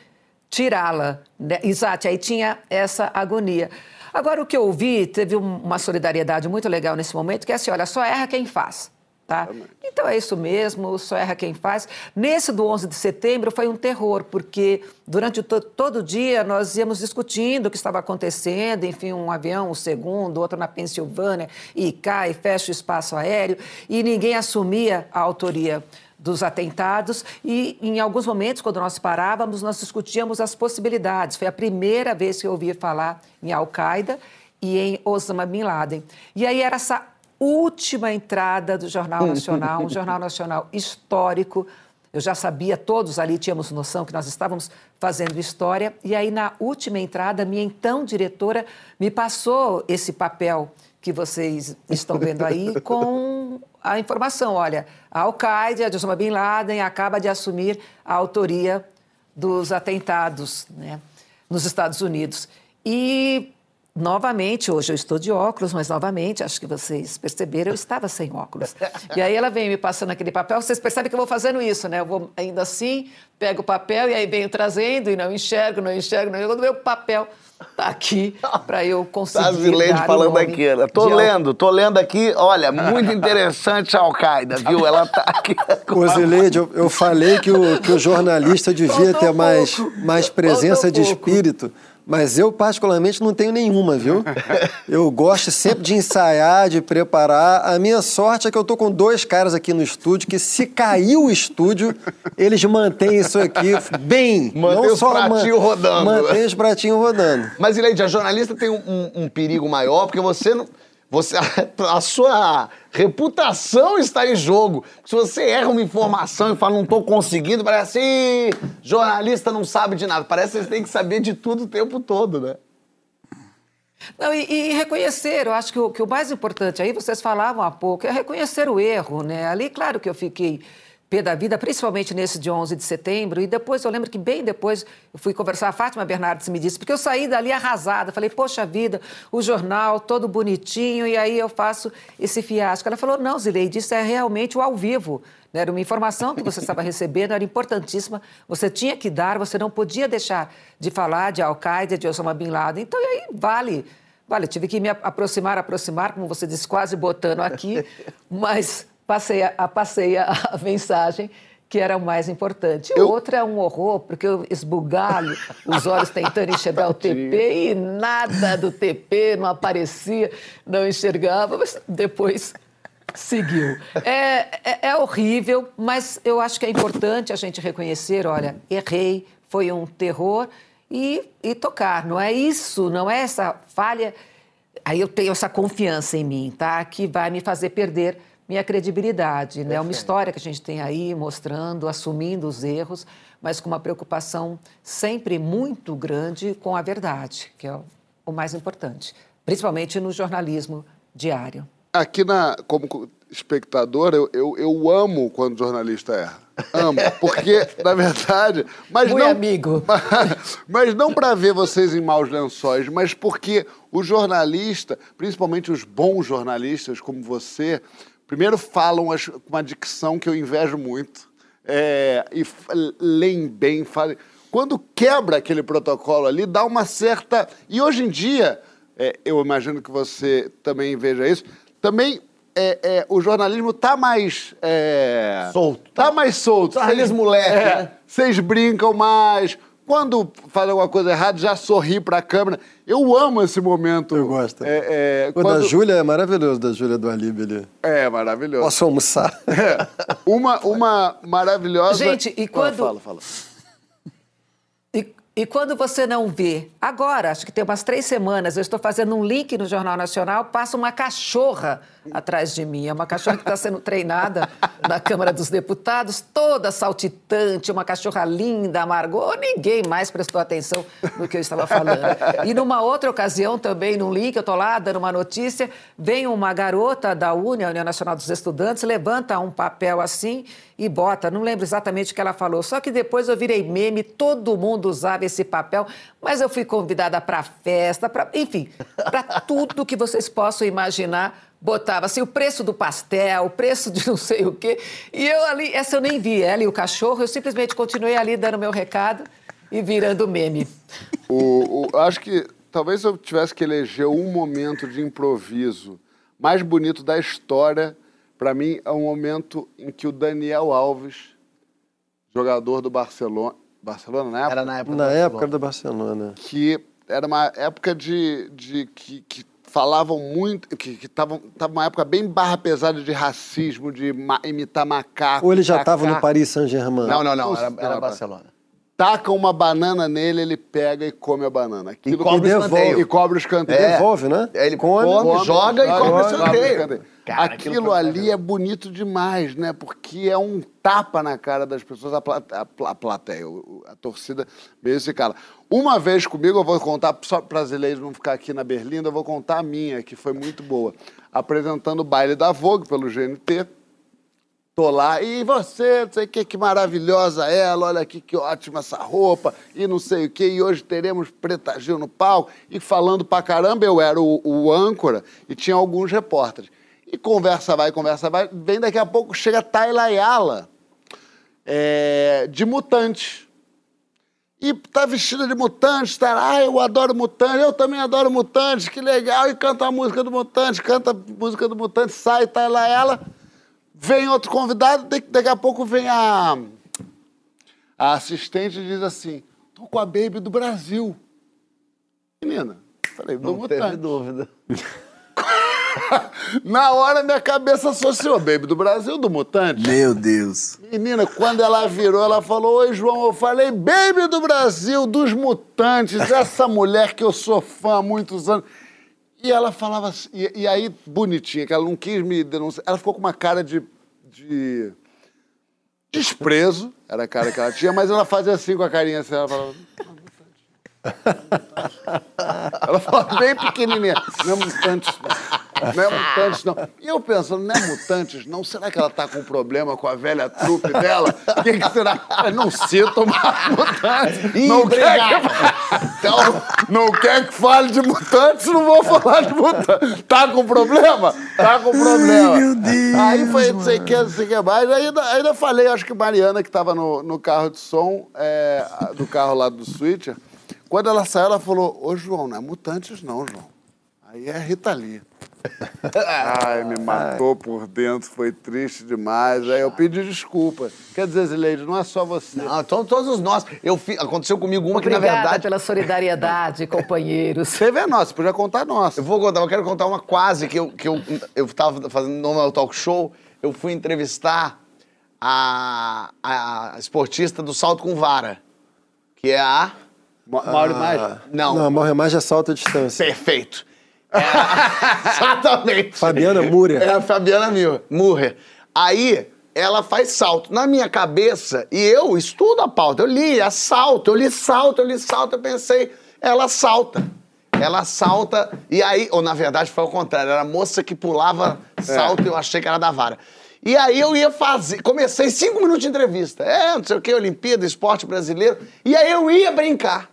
tirá-la. Né? Exato, aí tinha essa agonia. Agora, o que eu ouvi, teve um- uma solidariedade muito legal nesse momento, que é assim, olha, só erra quem faz. Tá? Então é isso mesmo, só erra quem faz. Nesse do 11 de setembro foi um terror, porque durante to- todo o dia nós íamos discutindo o que estava acontecendo, enfim, um avião, um segundo, outro na Pensilvânia, e cai, fecha o espaço aéreo, e ninguém assumia a autoria dos atentados e em alguns momentos quando nós parávamos nós discutíamos as possibilidades foi a primeira vez que eu ouvi falar em Al-Qaeda e em Osama Bin Laden e aí era essa última entrada do Jornal Nacional, um Jornal Nacional histórico. Eu já sabia, todos ali tínhamos noção que nós estávamos fazendo história. E aí, na última entrada, minha então diretora me passou esse papel que vocês estão vendo aí com a informação. Olha, a Al-Qaeda, de Osama Bin Laden, acaba de assumir a autoria dos atentados né, nos Estados Unidos. E Novamente, hoje eu estou de óculos, mas novamente, acho que vocês perceberam, eu estava sem óculos. E aí ela vem me passando aquele papel, vocês percebem que eu vou fazendo isso, né? Eu vou ainda assim, pego o papel e aí venho trazendo e não enxergo, não enxergo, não enxergo. Quando meu papel tá aqui para eu conseguir. Tá o falando aqui. né? Tô de lendo, tô lendo aqui. Olha, muito interessante a Al-Qaeda, viu? Ela tá aqui. Ô, Zileide, eu, eu falei que o, que o jornalista devia ter mais, mais presença de espírito, mas eu, particularmente, não tenho nenhuma, viu? Eu gosto sempre de ensaiar, de preparar. A minha sorte é que eu tô com dois caras aqui no estúdio que, se cair o estúdio, eles mantêm isso aqui bem. Mantém os man- pratinhos rodando. Mantém os pratinhos rodando. Mas, Ileide, a jornalista tem um, um- um perigo maior, porque você não. Você, a sua reputação está em jogo. Se você erra uma informação e fala, não estou conseguindo, parece, "Ih, jornalista não sabe de nada. Parece que você tem que saber de tudo o tempo todo, né? Não, e, e reconhecer, eu acho que o, que o mais importante aí, vocês falavam há pouco, é reconhecer o erro, né? Ali, claro que eu fiquei pé da vida, principalmente nesse de 11 de setembro, e depois, eu lembro que bem depois, eu fui conversar, a Fátima Bernardes me disse, porque eu saí dali arrasada, falei, poxa vida, o jornal todo bonitinho, e aí eu faço esse fiasco. Ela falou, não, Zileide, isso é realmente o ao vivo, né? Era uma informação que você estava recebendo, era importantíssima, você tinha que dar, você não podia deixar de falar de Al-Qaeda, de Osama Bin Laden. Então, e aí vale. Vale, tive que me aproximar, aproximar, como você disse, quase botando aqui, mas passei a, passei a, a mensagem que era o mais importante. Outra é um horror, porque eu esbugalho os olhos tentando enxergar o TP e nada do TP não aparecia, não enxergava, mas depois seguiu. É, é, é horrível, mas eu acho que é importante a gente reconhecer, olha, errei, foi um terror e, e tocar. Não é isso, não é essa falha. Aí eu tenho essa confiança em mim, tá? Que vai me fazer perder minha credibilidade, né? Uma história que a gente tem aí mostrando, assumindo os erros, mas com uma preocupação sempre muito grande com a verdade, que é o- mais importante, principalmente no jornalismo diário. Aqui, na, como co- espectador, eu, eu, eu amo quando o jornalista erra. Amo. Porque, na verdade. Mas Muito não, amigo. Mas não para ver vocês em maus lençóis, mas porque o jornalista, principalmente os bons jornalistas como você, primeiro falam com uma dicção que eu invejo muito. é, e leem bem, falem. Quando quebra aquele protocolo ali, dá uma certa. E hoje em dia, é, eu imagino que você também veja isso, também é, é, o jornalismo está mais. É, Solto. Tá mais solto. Jornalismo leve, é, né? Vocês brincam mais. Quando faz alguma coisa errada, já sorri pra câmera. Eu amo esse momento. Eu gosto. É, é, O da Júlia é maravilhoso, da Júlia do Alib ali. É, maravilhoso. Posso almoçar? Uma, uma maravilhosa. Gente, e quando- Fala, fala. E, e quando você não vê, agora, acho que tem umas três semanas, eu estou fazendo um link no Jornal Nacional, passa uma cachorra atrás de mim. É uma cachorra que está sendo treinada na Câmara dos Deputados, toda saltitante, uma cachorra linda, amargou. Ninguém mais prestou atenção no que eu estava falando. E numa outra ocasião também, num link, eu estou lá dando uma notícia, vem uma garota da UNE, a União Nacional dos Estudantes, levanta um papel assim e bota, não lembro exatamente o que ela falou, só que depois eu virei meme, todo mundo usava esse papel, mas eu fui convidada para festa, para, enfim, para tudo que vocês possam imaginar, botava assim o preço do pastel, o preço de não sei o quê, e eu ali, essa eu nem vi, ela e o cachorro, eu simplesmente continuei ali dando meu recado e virando meme. O, o- acho que talvez eu tivesse que eleger um momento de improviso mais bonito da história, para mim, é um momento em que o Daniel Alves, jogador do Barcelona, Barcelona na época? Era na época Na época do Barcelona. que era uma época de, de que, que falavam muito, que estavam tava uma época bem barra pesada de racismo, de ma- imitar macaco. Ou ele já estava no Paris Saint-Germain? Não, não, não. Não, Era, era. Barcelona. Taca uma banana nele, ele pega e come a banana. Aquilo E cobra o escanteio. E cobra o escanteio. É. Devolve, né? Ele come, joga e cobra o escanteio. Cara, aquilo Aquilo ali é bonito demais, né? Porque é um tapa na cara das pessoas, a, plate- a pla- a plateia, a torcida mesmo se cala. Uma vez comigo, eu vou contar, só para brasileiros não ficar aqui na Berlinda, eu vou contar a minha, que foi muito boa. Apresentando o baile da Vogue pelo GNT. Tô lá, e você, não sei o que, que maravilhosa ela, olha aqui que ótima essa roupa, e não sei o que, e hoje teremos Preta Gil no palco, e falando pra caramba, eu era o, o âncora, e tinha alguns repórteres. E conversa vai, conversa vai, vem daqui a pouco, chega Tayla Ayala, é, de mutante. E tá vestida de mutante, tá? Ah, eu adoro mutante, eu também adoro mutante, que legal. E canta a música do mutante, canta a música do mutante, sai, lá ela. Vem outro convidado, daqui, a pouco vem a, a assistente e diz assim: tô com a Baby do Brasil. Menina, falei, do Não mutante. teve dúvida. Na hora minha cabeça associou Baby do Brasil, do Mutante. Meu Deus. Menina, quando ela virou, ela falou: Oi, João, eu falei, Baby do Brasil, dos Mutantes, essa mulher que eu sou fã há muitos anos. E ela falava assim, e, e aí, bonitinha, que ela não quis me denunciar. Ela ficou com uma cara de, de desprezo, era a cara que ela tinha, mas ela fazia assim com a carinha assim, ela falava. Ela falava bem pequenininha, não é mutantes, não. Não é mutantes, não. E eu pensando, não é mutantes, não? Será que ela tá com problema com a velha trupe dela? O que, que será? Eu não cito mais mutantes. Ih, não, quer que... então, não quer que fale de mutantes, não vou falar de mutantes. Tá com problema? Tá com problema. meu Deus, Aí foi não sei o que, não sei o que mais. Ainda, ainda falei, acho que Mariana, que estava no, no carro de som, é, do carro lá do Switcher, quando ela saiu, ela falou, ô João, não é mutantes não, João. Aí é Rita Lee. Ai, me matou por dentro, foi triste demais. Aí eu pedi desculpa. Quer dizer, Zileide, não é só você. Não, então todos nós. Eu fi- Aconteceu comigo uma que, na Obrigada verdade. pela solidariedade, companheiros. Teve a nossa, podia contar a nossa. Eu vou contar, eu quero contar uma quase que eu, que eu, eu tava fazendo no meu talk show. Eu fui entrevistar a, a esportista do salto com vara, que é a. Ma- Mauro Maggi? Não, Não, morre mais de salto à distância. perfeito. É exatamente. Fabiana Múria. É a Fabiana Mur- Murrer. Aí, ela faz salto. Na minha cabeça, e eu estudo a pauta, eu li, é salto, eu li salto, eu li salto, eu pensei, ela salta. Ela salta, e aí, ou na verdade foi ao contrário, era a moça que pulava salto e eu achei que era da vara. E aí eu ia fazer, comecei cinco minutos de entrevista. É, não sei o que, Olimpíada, esporte brasileiro. E aí eu ia brincar.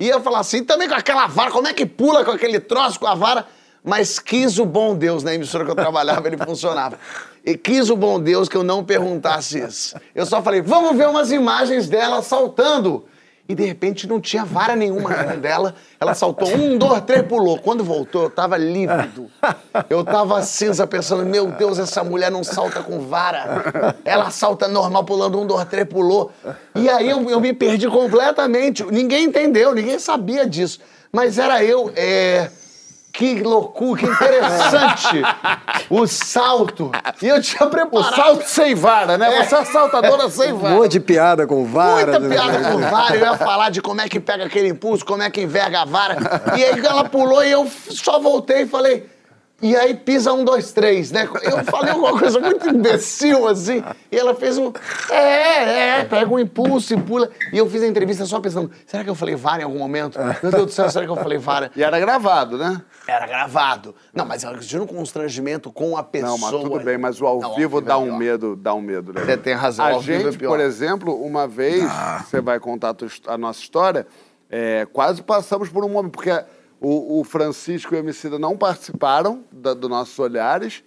Ia falar assim, também com aquela vara, como é que pula com aquele troço com a vara? Mas quis o bom Deus, na emissora que eu trabalhava, ele funcionava. E quis o bom Deus que eu não perguntasse isso. Eu só falei, vamos ver umas imagens dela saltando. E de repente não tinha vara nenhuma na mão dela. Ela saltou um, dois, três, pulou. Quando voltou, eu tava lívido. Eu tava cinza pensando, meu Deus, essa mulher não salta com vara. Ela salta normal, pulando um, dois, três, pulou. E aí eu, eu me perdi completamente. Ninguém entendeu, ninguém sabia disso. Mas era eu, é... Que loucura, que interessante! o salto. E eu tinha O preparado. salto sem vara, né? Você é saltadora sem Um vara. monte de piada com vara. Muita né? piada com vara, eu ia falar de como é que pega aquele impulso, como é que enverga a vara. E aí ela pulou e eu só voltei e falei. E aí pisa um, dois, três, né? Eu falei alguma coisa muito imbecil, assim. E ela fez um. É, é, pega um impulso e pula. E eu fiz a entrevista só pensando: será que eu falei vara em algum momento? Meu Deus do céu, será que eu falei vara? E era gravado, né? Era gravado. Não, mas eu tinha um constrangimento com a pessoa. Não, mas tudo bem, mas o ao Não, vivo é dá um pior. medo, dá um medo. Né? Você tem razão, A ao vivo é gente, pior. por exemplo, uma vez, você vai contar a nossa história, é, quase passamos por um momento, porque o, o Francisco e o Emicida não participaram da, do Nossos Olhares.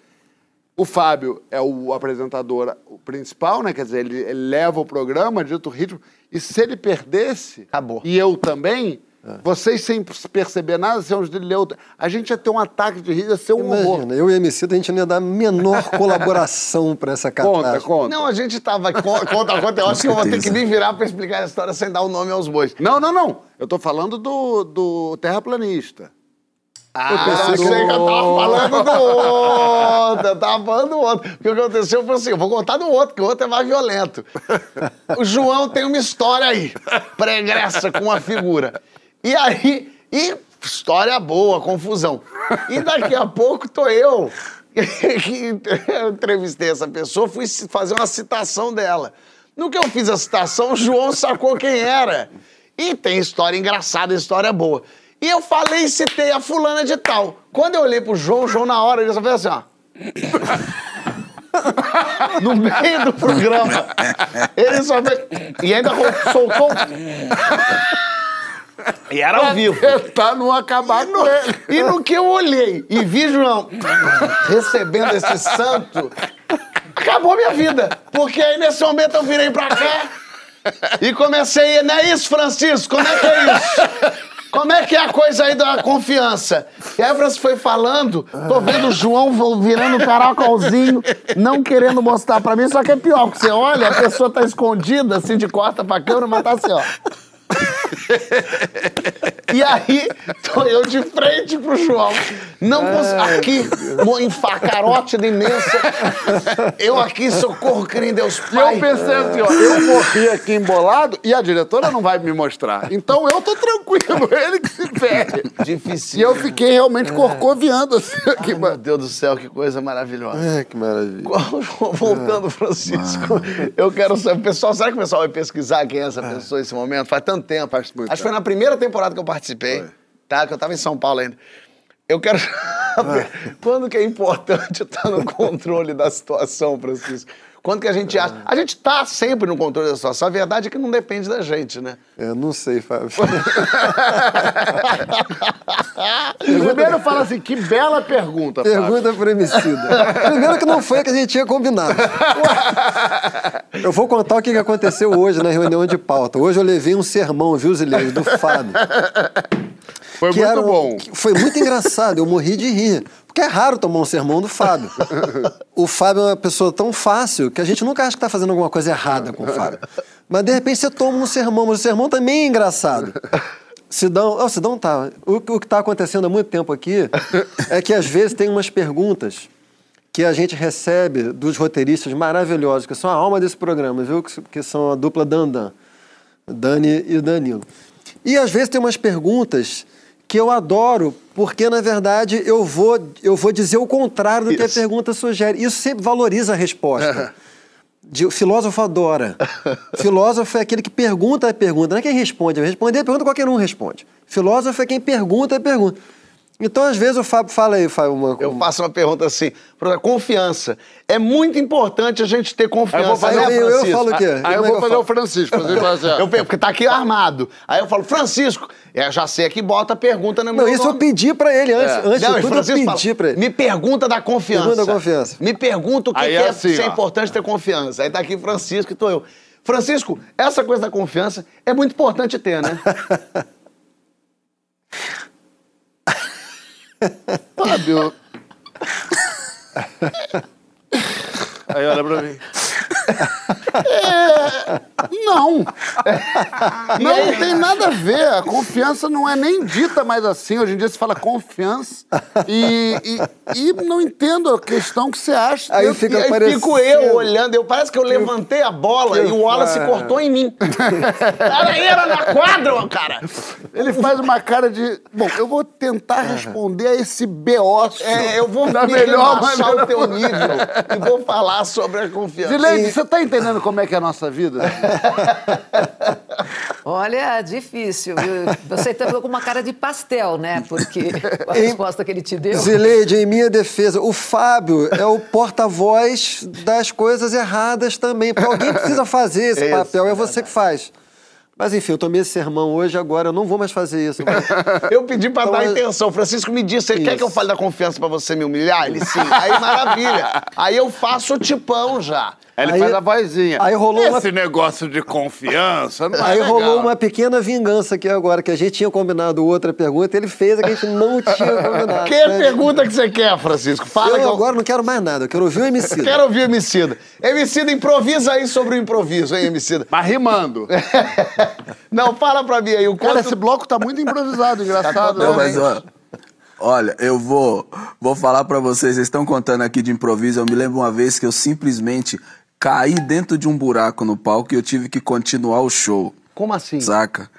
O Fábio é o apresentador principal, né? Quer dizer, ele, ele leva o programa, dito o ritmo. E se ele perdesse, Acabou. e eu também, vocês sem perceber nada, se um dele leu, a gente ia ter um ataque de riso, ia ser um horror. Imagina, eu e a MC, a gente não ia dar a menor colaboração pra essa Conta, catástrofe. conta. Não, a gente tava. Conta, conta, conta. Eu acho que eu vou ter que me virar pra explicar a história sem dar o nome aos bois. Não, não, não. Eu tô falando do, do terraplanista. Ah, eu pensei que eu tava falando do outro. Eu tava falando do outro. O que aconteceu foi assim: eu vou contar do outro, que o outro é mais violento. O João tem uma história aí, pregressa com uma figura. E aí, e história boa, confusão. E daqui a pouco tô eu, que entrevistei essa pessoa, fui fazer uma citação dela. No que eu fiz a citação, o João sacou quem era. E tem história engraçada, história boa. E eu falei e citei a fulana de tal. Quando eu olhei pro João, o João na hora, ele só fez assim, ó. no meio do programa. Ele só fez... E ainda soltou... E era ao vivo. Tentar não acabar com ele. E no que eu olhei e vi João recebendo esse santo, acabou minha vida. Porque aí nesse momento eu virei pra cá e comecei, não é isso, Francisco? Como é que é isso? Como é que é a coisa aí da confiança? E Francisco foi falando, tô vendo o João virando caracolzinho, não querendo mostrar pra mim, só que é pior, porque você olha, a pessoa tá escondida, assim, de costa pra câmera, mas tá assim, ó. E aí, tô eu de frente pro João. Não consigo. Aqui, em facarote de imensa. Eu aqui, socorro, querido Deus Pai. E eu pensei assim, ó, eu morri aqui embolado e a diretora não vai me mostrar. Então eu tô tranquilo, ele que se ferre. Difícil. E eu fiquei realmente corcoviando assim aqui. Ai, meu Deus do céu, que coisa maravilhosa. É, que maravilha. Voltando, Francisco, eu quero saber, pessoal, será que o pessoal vai pesquisar quem é essa pessoa nesse momento? Faz tanto tempo. Acho, acho que foi na primeira temporada que eu participei, foi. tá? Que eu tava em São Paulo ainda. Eu quero saber quando que é importante estar no controle da situação, Francisco. Quando que a gente acha. A gente tá sempre no controle da situação. A verdade é que não depende da gente, né? Eu não sei, Fábio. Primeiro fala assim, que bela pergunta, Fábio. Pergunta pro Emicida. Primeiro que não foi a que a gente tinha combinado. Eu vou contar o que aconteceu hoje na reunião de pauta. Hoje eu levei um sermão, viu, Zileide, do Fábio. Foi que muito um, bom. Foi muito engraçado, eu morri de rir. Porque é raro tomar um sermão do Fábio. O Fábio é uma pessoa tão fácil que a gente nunca acha que está fazendo alguma coisa errada com o Fábio. Mas de repente você toma um sermão, mas o sermão também é engraçado. Sidão, oh, Sidão tá. O, o que está acontecendo há muito tempo aqui é que às vezes tem umas perguntas que a gente recebe dos roteiristas maravilhosos, que são a alma desse programa, viu? Que, que são a dupla Dandan, Dani e Danilo. E às vezes tem umas perguntas que eu adoro, porque na verdade eu vou, eu vou dizer o contrário do Isso. que a pergunta sugere. Isso sempre valoriza a resposta. De, o filósofo adora. filósofo é aquele que pergunta a pergunta, não é quem responde. Responder a pergunta qualquer um responde. Filósofo é quem pergunta a pergunta. Então, às vezes, o Fábio fala aí, Fábio. Uma... Eu faço uma pergunta assim, confiança. É muito importante a gente ter confiança. Aí eu, vou fazer, né, eu, eu, falo o quê? Aí, aí eu vou fazer o Francisco. Assim, eu, porque tá aqui armado. Aí eu falo, Francisco, eu já sei que bota a pergunta no meu Não, isso nome. eu pedi pra ele antes. É. Antes Não, de tudo, eu pedi fala, pra ele. Me pergunta da confiança. Pergunta da confiança. Me pergunta o que, que é, assim, é importante ter confiança. Aí tá aqui Francisco e tô eu. Francisco, essa coisa da confiança é muito importante ter, né? Fábio. Aí olha pra mim. É, não. Não tem nada a ver. A confiança não é nem dita mais assim. Hoje em dia se fala confiança. E, e, e não entendo a questão que você acha. Aí, fica e aí fico eu olhando. Eu, parece que eu levantei a bola e o Wallace cortou em mim. Era, era na quadra, cara. Ele faz uma cara de. Bom, eu vou tentar responder a esse BO. É, eu vou da melhor o teu nível e vou falar sobre a confiança. Zileide, você tá entendendo como é que é a nossa vida? Olha, difícil. Você tá com uma cara de pastel, né? Porque a resposta que ele te deu. Zileide, em minha defesa, o Fábio é o porta-voz das coisas erradas também. Porque alguém precisa fazer esse Isso, papel, é você que faz. Mas enfim, eu tomei esse sermão hoje, agora eu não vou mais fazer isso. eu pedi pra então, dar atenção. Francisco me disse, você quer que eu fale da confiança pra você me humilhar? Ele sim. Aí maravilha. Aí eu faço o tipão já. Aí ele aí, faz a vozinha. Aí rolou Esse uma... negócio de confiança não Aí é rolou uma pequena vingança aqui agora, que a gente tinha combinado outra pergunta, ele fez a que a gente não tinha combinado. Que né? pergunta que você quer, Francisco? Fala eu, que eu agora não quero mais nada, eu quero ouvir o Emicida. quero ouvir o Emicida. Emicida, improvisa aí sobre o improviso, hein, Emicida? Mas rimando. não, fala pra mim aí o quanto... Cara, esse bloco tá muito improvisado, engraçado. Não, mas ó... Olha, eu vou, vou falar pra vocês, vocês estão contando aqui de improviso, eu me lembro uma vez que eu simplesmente caí dentro de um buraco no palco e eu tive que continuar o show. Como assim? Saca?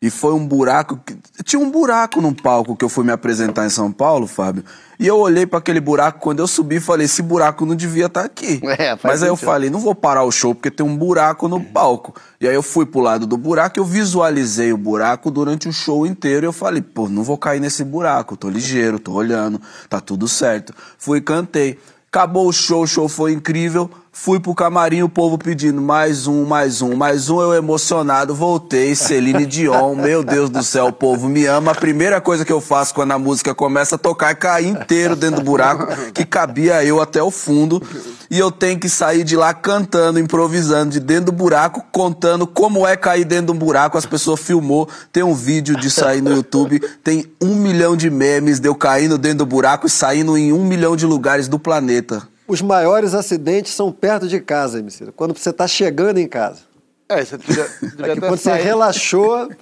E foi um buraco. Que... Tinha um buraco no palco que eu fui me apresentar em São Paulo, Fábio. E eu olhei para aquele buraco, quando eu subi, e falei: esse buraco não devia estar aqui. É, Mas aí eu falei: não vou parar o show porque tem um buraco no palco. E aí eu fui pro lado do buraco, eu visualizei o buraco durante o show inteiro. E eu falei: pô, não vou cair nesse buraco, tô ligeiro, tô olhando, tá tudo certo. Fui e cantei. Acabou o show, o show foi incrível. Fui pro camarim, o povo pedindo mais um, mais um, mais um. Eu emocionado, voltei. Celine Dion, meu Deus do céu, o povo me ama. A primeira coisa que eu faço quando a música começa a tocar é cair inteiro dentro do buraco, que cabia eu até o fundo. E eu tenho que sair de lá cantando, improvisando, de dentro do buraco, contando como é cair dentro de um buraco. As pessoas filmou, tem um vídeo disso aí no YouTube. Tem um milhão de memes de eu caindo dentro do buraco e saindo em um milhão de lugares do planeta. Os maiores acidentes são perto de casa, MC. Quando você está chegando em casa. É, você devia, devia É quando você saído- relaxou.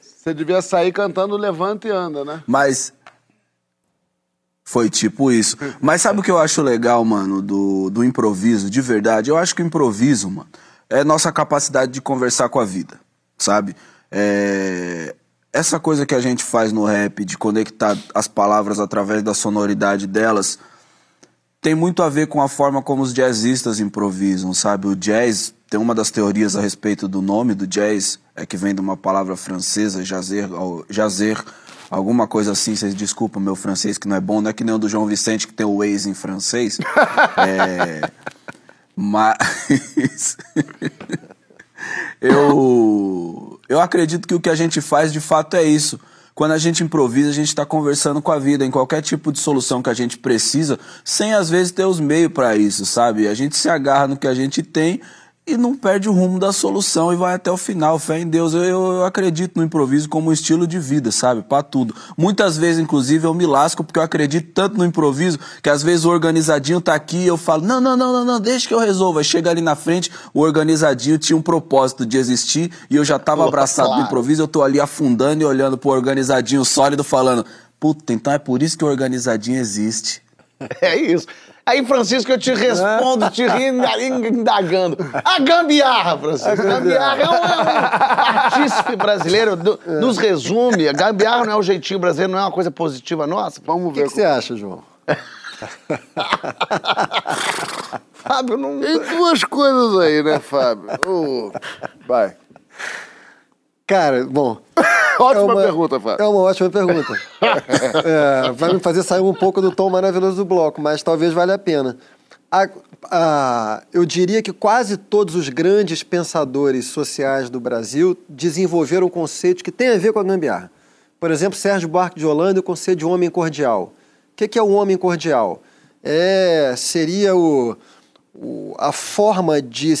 Você devia sair cantando Levanta e Anda, né? Mas. Foi tipo isso. Mas sabe o que eu acho legal, mano, do, do improviso, de verdade? Eu acho que o improviso, mano, é nossa capacidade de conversar com a vida, sabe? É... Essa coisa que a gente faz no rap, de conectar as palavras através da sonoridade delas, tem muito a ver com a forma como os jazzistas improvisam, sabe? O jazz, tem uma das teorias a respeito do nome do jazz, é que vem de uma palavra francesa, jazer, jazer alguma coisa assim, vocês desculpam meu francês que não é bom, não é que nem o do João Vicente que tem o Waze em francês. é, mas eu eu acredito que o que a gente faz de fato é isso. Quando a gente improvisa, a gente está conversando com a vida em qualquer tipo de solução que a gente precisa, sem às vezes ter os meios para isso, sabe? A gente se agarra no que a gente tem e não perde o rumo da solução e vai até o final. Fé em Deus. Eu, eu, acredito no improviso como um estilo de vida, sabe? Pra tudo. Muitas vezes, inclusive, eu me lasco porque eu acredito tanto no improviso que às vezes o organizadinho tá aqui e eu falo: não, não, não, não, não, deixa que eu resolvo. Aí chega ali na frente, o organizadinho tinha um propósito de existir e eu já tava abraçado claro. no improviso. Eu tô ali afundando e olhando pro organizadinho sólido, falando: puta, então é por isso que o organizadinho existe. É isso. Aí, Francisco, eu te respondo, te rindo, indagando. A gambiarra, Francisco. A gambiarra é um, é artífice brasileiro, do- nos resume. A gambiarra não é o jeitinho brasileiro, não é uma coisa positiva nossa. Vamos O que, que você acha, João? Fábio, não... Tem duas coisas aí, né, Fábio? Ô, vai. Cara, bom. Ótima é uma- pergunta, Fábio. É uma ótima pergunta. É, vai me fazer sair um pouco do tom maravilhoso do bloco, mas talvez valha a pena. A- a- eu diria que quase todos os grandes pensadores sociais do Brasil desenvolveram conceitos que têm a ver com a gambiarra. Por exemplo, Sérgio Buarque de Holanda e o conceito de homem cordial. O que, que é o homem cordial? É, seria o, o- a forma de,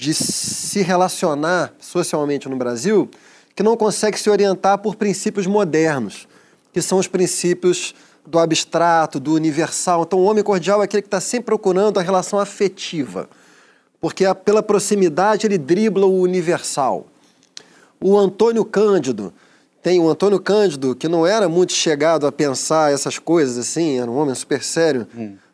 de se relacionar socialmente no Brasil que não consegue se orientar por princípios modernos, que são os princípios do abstrato, do universal. Então, o homem cordial é aquele que está sempre procurando a relação afetiva, porque pela proximidade ele dribla o universal. O Antônio Cândido, tem o Antônio Cândido, que não era muito chegado a pensar essas coisas assim, era um homem super sério,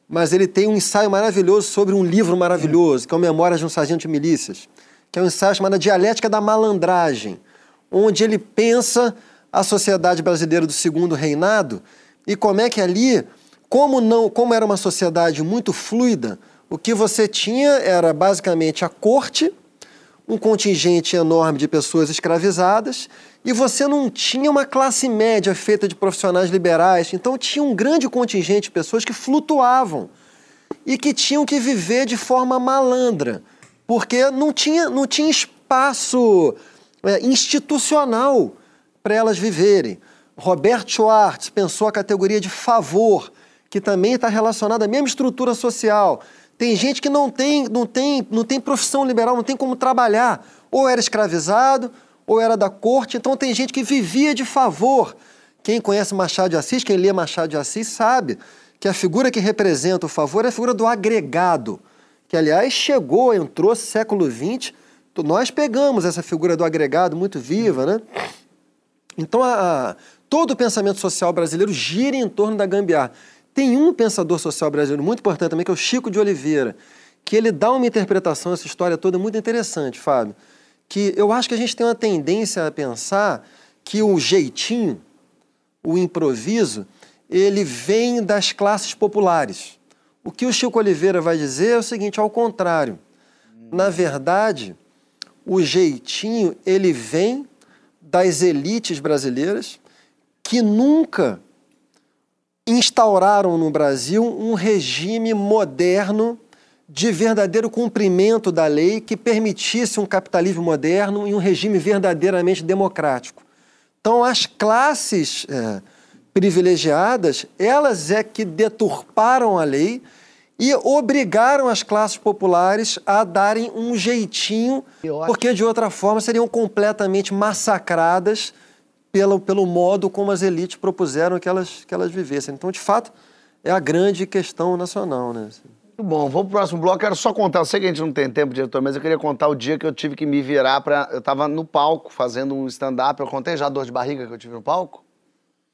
mas ele tem um ensaio maravilhoso sobre um livro maravilhoso, que é o Memórias de um Sargento de Milícias, que é um ensaio chamado Dialética da Malandragem, onde ele pensa a sociedade brasileira do segundo reinado e como é que ali, como não, como era uma sociedade muito fluida, o que você tinha era basicamente a corte, um contingente enorme de pessoas escravizadas e você não tinha uma classe média feita de profissionais liberais. Então tinha um grande contingente de pessoas que flutuavam e que tinham que viver de forma malandra, porque não tinha, não tinha espaço é, institucional para elas viverem. Roberto Schwartz pensou a categoria de favor, que também está relacionada à mesma estrutura social. Tem gente que não tem, não, tem, não tem profissão liberal, não tem como trabalhar. Ou era escravizado, ou era da corte. Então tem gente que vivia de favor. Quem conhece Machado de Assis, quem lê Machado de Assis, sabe que a figura que representa o favor é a figura do agregado, que aliás chegou, entrou século XX. Nós pegamos essa figura do agregado muito viva, né? Então, a- a- todo o pensamento social brasileiro gira em torno da gambiarra. Tem um pensador social brasileiro muito importante também, que é o Chico de Oliveira, que ele dá uma interpretação essa história toda muito interessante, Fábio. Que eu acho que a gente tem uma tendência a pensar que o jeitinho, o improviso, ele vem das classes populares. O que o Chico Oliveira vai dizer é o seguinte, ao contrário. Na verdade, o jeitinho, ele vem das elites brasileiras que nunca instauraram no Brasil um regime moderno de verdadeiro cumprimento da lei que permitisse um capitalismo moderno e um regime verdadeiramente democrático. Então, as classes é, privilegiadas, elas é que deturparam a lei e obrigaram as classes populares a darem um jeitinho, porque de outra forma seriam completamente massacradas pelo, pelo modo como as elites propuseram que elas, que elas vivessem. Então, de fato, é a grande questão nacional. Né? Muito bom, vamos pro próximo bloco. Quero só contar, eu sei que a gente não tem tempo, diretor, mas eu queria contar o dia que eu tive que me virar para. Eu tava no palco fazendo um stand-up. Eu contei já a dor de barriga que eu tive no palco?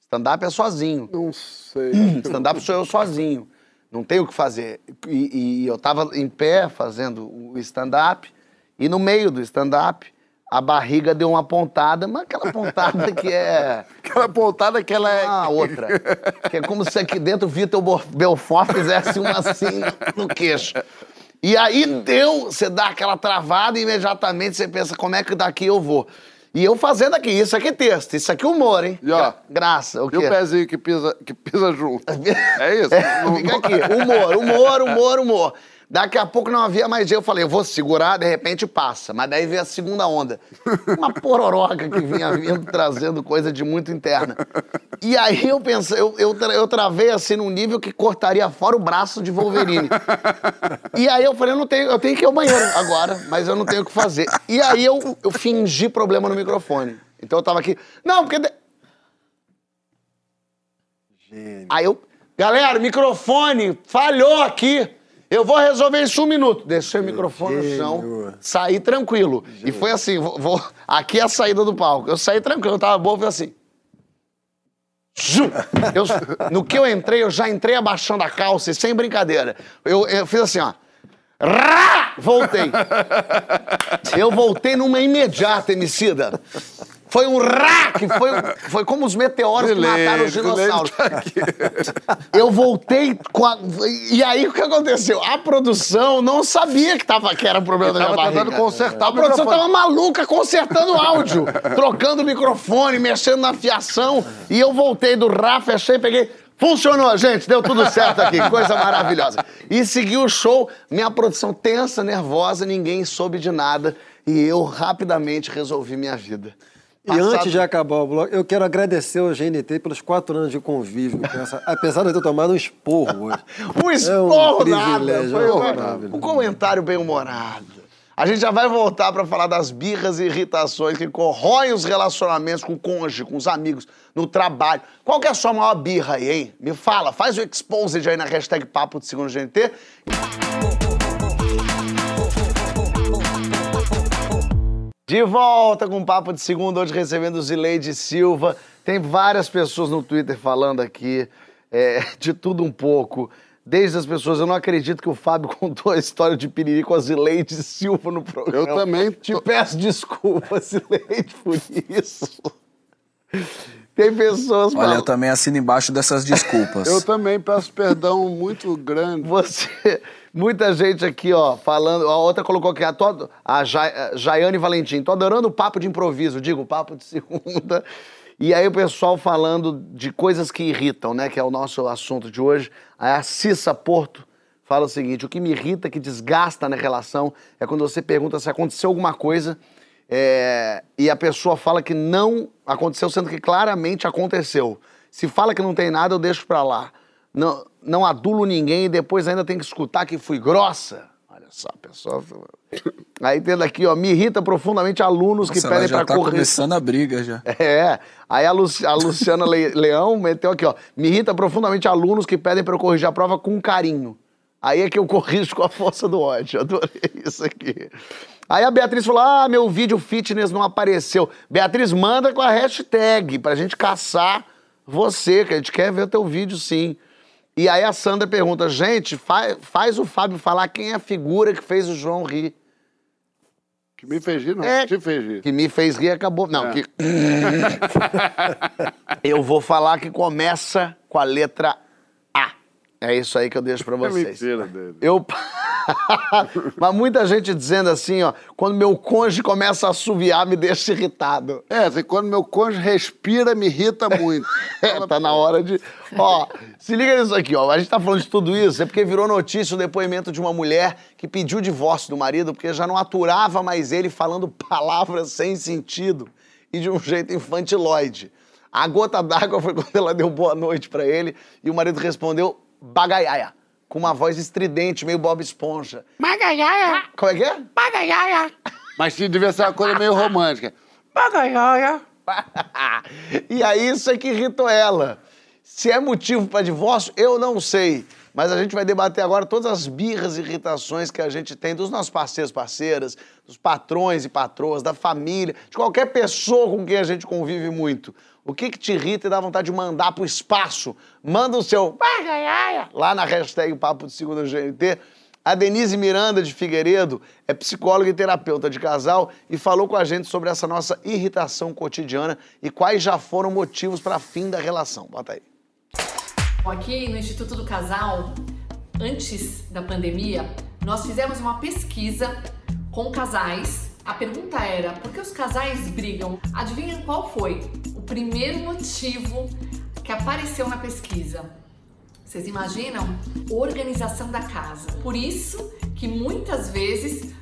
Stand-up é sozinho. Não sei. stand-up sou eu sozinho. Não tenho o que fazer. E, e eu tava em pé fazendo o stand-up, e no meio do stand-up, a barriga deu uma pontada, mas aquela pontada que é. aquela pontada que ela é. Ah, outra. Que é como se aqui dentro o Vitor Belfort fizesse uma assim no queixo. E aí deu, você dá aquela travada e imediatamente você pensa, como é que daqui eu vou? E eu fazendo aqui, isso aqui é texto, isso aqui é humor, hein? E ó, Graça, o quê? E o pezinho que pisa, que pisa junto. É isso? É, fica aqui, humor, humor, humor, humor. Daqui a pouco não havia mais. Eu falei, eu vou segurar, de repente passa. Mas daí veio a segunda onda. Uma pororoca que vinha vindo trazendo coisa de muito interna. E aí eu pensei, eu, eu, eu travei assim num nível que cortaria fora o braço de Wolverine. E aí eu falei, eu não tenho, eu tenho que ir ao banheiro agora, mas eu não tenho o que fazer. E aí eu, eu fingi problema no microfone. Então eu tava aqui. Não, porque. de- Aí eu. Galera, microfone falhou aqui. Eu vou resolver isso em um minuto. Deixei o microfone no chão, saí tranquilo. E foi assim: vou, vou- aqui é a saída do palco. Eu saí tranquilo, eu tava bom, foi assim. Eu- no que eu entrei, eu já entrei abaixando a calça e sem brincadeira. Eu, eu fiz assim, ó. Voltei. Eu voltei numa imediata, Emicida. Foi um que foi, foi como os meteoros que mataram os dinossauros. tá Eu voltei com a... E aí o que aconteceu? A produção não sabia que, tava, que era problema da minha Tava barriga. tentando consertar A o produção microfone. tava maluca consertando o áudio, trocando o microfone, mexendo na fiação. E eu voltei do rá, fechei, peguei... Funcionou, gente, deu tudo certo aqui, coisa maravilhosa. E segui o show, minha produção tensa, nervosa, ninguém soube de nada. E eu rapidamente resolvi minha vida. E Passado- antes de acabar o bloco, eu quero agradecer ao GNT pelos quatro anos de convívio, essa- apesar de eu ter tomado um esporro hoje. Um É esporro nada. Foi é um, um comentário bem humorado. A gente já vai voltar pra falar das birras e irritações que corroem os relacionamentos com o cônjuge, com os amigos, no trabalho. Qual que é a sua maior birra aí, hein? Me fala, faz o exposed aí na hashtag Papo de Segundo GNT. De volta com o Papo de Segunda, hoje recebendo Zileide Silva. Tem várias pessoas no Twitter falando aqui é, de tudo um pouco. Desde as pessoas, eu não acredito que o Fábio contou a história de Piriri com a Zileide Silva no programa. Eu também Te peço desculpas, Zileide, por isso. Tem pessoas Olha, eu falando... também assino embaixo dessas desculpas. Eu também peço perdão muito grande. Você, muita gente aqui, ó, falando. A outra colocou aqui, a, tô, a a Jaiane Valentim. Tô adorando o papo de improviso, digo, papo de segunda. E aí o pessoal falando de coisas que irritam, né? Que é o nosso assunto de hoje. A Cissa Porto fala o seguinte: o que me irrita, que desgasta na relação, é quando você pergunta se aconteceu alguma coisa é, e a pessoa fala que não aconteceu, sendo que claramente aconteceu. Se fala que não tem nada, eu deixo pra lá. Não, não adulo ninguém e depois ainda tem que escutar que fui grossa. Olha só, a pessoa. Aí tendo aqui, ó, me irrita profundamente alunos que Nossa, ela pedem pra tá correr. começando a briga já. É. Aí a, a Luciana Le- Leão meteu aqui, ó. Me irrita profundamente alunos que pedem pra eu corrigir a prova com carinho. Aí é que eu corrijo com a força do ódio. Adorei isso aqui. Aí a Beatriz falou: ah, meu vídeo fitness não apareceu. Beatriz, manda com a hashtag pra gente caçar você, que a gente quer ver o teu vídeo sim. E aí a Sandra pergunta: gente, fa- faz o Fábio falar quem é a figura que fez o João rir. Que me fez rir, não. É. Te fez rir. Que me fez rir acabou. Não, É. que. eu vou falar que começa com a letra A. É isso aí que eu deixo pra É vocês. mentira dele. Eu. Mas muita gente dizendo assim, ó, quando meu cônjuge começa a assoviar, me deixa irritado. É, assim, quando meu cônjuge respira, me irrita muito. É, tá na hora de. Ó, se liga nisso aqui, ó. A gente tá falando de tudo isso, é porque virou notícia o depoimento de uma mulher que pediu o divórcio do marido porque já não aturava mais ele falando palavras sem sentido e de um jeito infantiloide. A gota d'água foi quando ela deu boa noite pra ele e o marido respondeu bagaiaia, com uma voz estridente, meio Bob Esponja. Bagaiaia. Como é que é? Bagaiaia. Mas devia ser uma coisa meio romântica. Bagaiaia. e aí isso é que irritou ela. Se é motivo para divórcio, eu não sei. Mas a gente vai debater agora todas as birras e irritações que a gente tem dos nossos parceiros, parceiras, dos patrões e patroas, da família, de qualquer pessoa com quem a gente convive muito. O que, que te irrita e dá vontade de mandar pro espaço? Manda o seu bagaiaia lá na hashtag Papo de Segunda GNT. A Denise Miranda de Figueiredo é psicóloga e terapeuta de casal e falou com a gente sobre essa nossa irritação cotidiana e quais já foram motivos para fim da relação. Bota aí. Aqui no Instituto do Casal, antes da pandemia, nós fizemos uma pesquisa com casais. A pergunta era: por que os casais brigam? Adivinha qual foi o primeiro motivo que apareceu na pesquisa? Vocês imaginam? Organização da casa. Por isso que muitas vezes,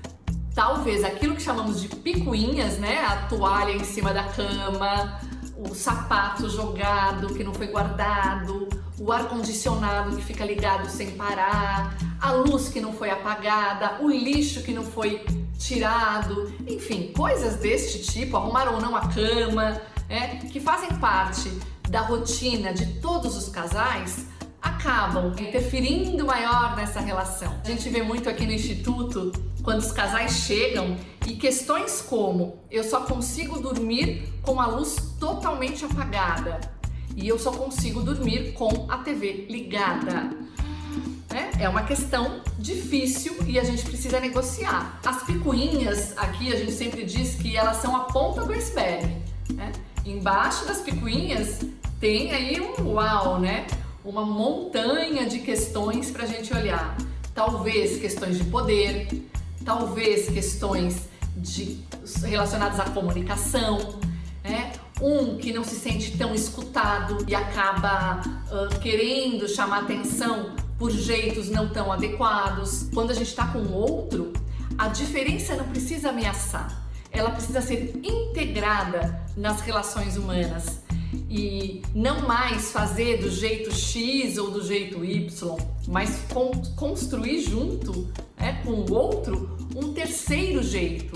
talvez aquilo que chamamos de picuinhas, né? A toalha em cima da cama, o sapato jogado que não foi guardado, o ar-condicionado que fica ligado sem parar, a luz que não foi apagada, o lixo que não foi tirado, enfim, coisas deste tipo, arrumar ou não a cama, é, que fazem parte da rotina de todos os casais, acabam interferindo maior nessa relação. A gente vê muito aqui no Instituto quando os casais chegam e questões como eu só consigo dormir com a luz totalmente apagada e eu só consigo dormir com a TV ligada. Né? É uma questão difícil e a gente precisa negociar. As picuinhas aqui a gente sempre diz que elas são a ponta do iceberg. Né? Embaixo das picuinhas tem aí um uau, né? Uma montanha de questões para a gente olhar. Talvez questões de poder, talvez questões de, relacionadas à comunicação, né? Um que não se sente tão escutado e acaba ah, querendo chamar atenção por jeitos não tão adequados. Quando a gente está com outro, a diferença não precisa ameaçar, ela precisa ser integrada nas relações humanas e não mais fazer do jeito X ou do jeito Y, mas con construir junto né, com o outro um terceiro jeito.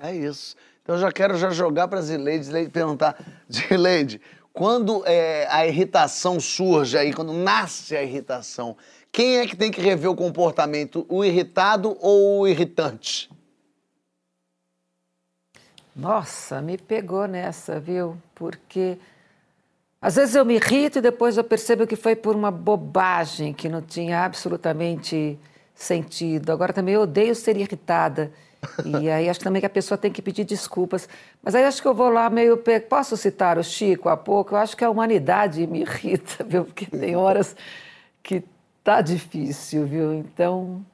É isso. Então já quero já jogar para Zileide, Zileide perguntar, Zileide, quando é, a irritação surge aí, quando nasce a irritação, quem é que tem que rever o comportamento, o irritado ou o irritante? Nossa, me pegou nessa, viu? Porque às vezes eu me irrito e depois eu percebo que foi por uma bobagem que não tinha absolutamente sentido. Agora também eu odeio ser irritada. E aí acho também que a pessoa tem que pedir desculpas. Mas aí acho que eu vou lá meio. pe- Posso citar o Chico há pouco? Eu acho que a humanidade me irrita, viu? Porque tem horas que tá difícil, viu? Então.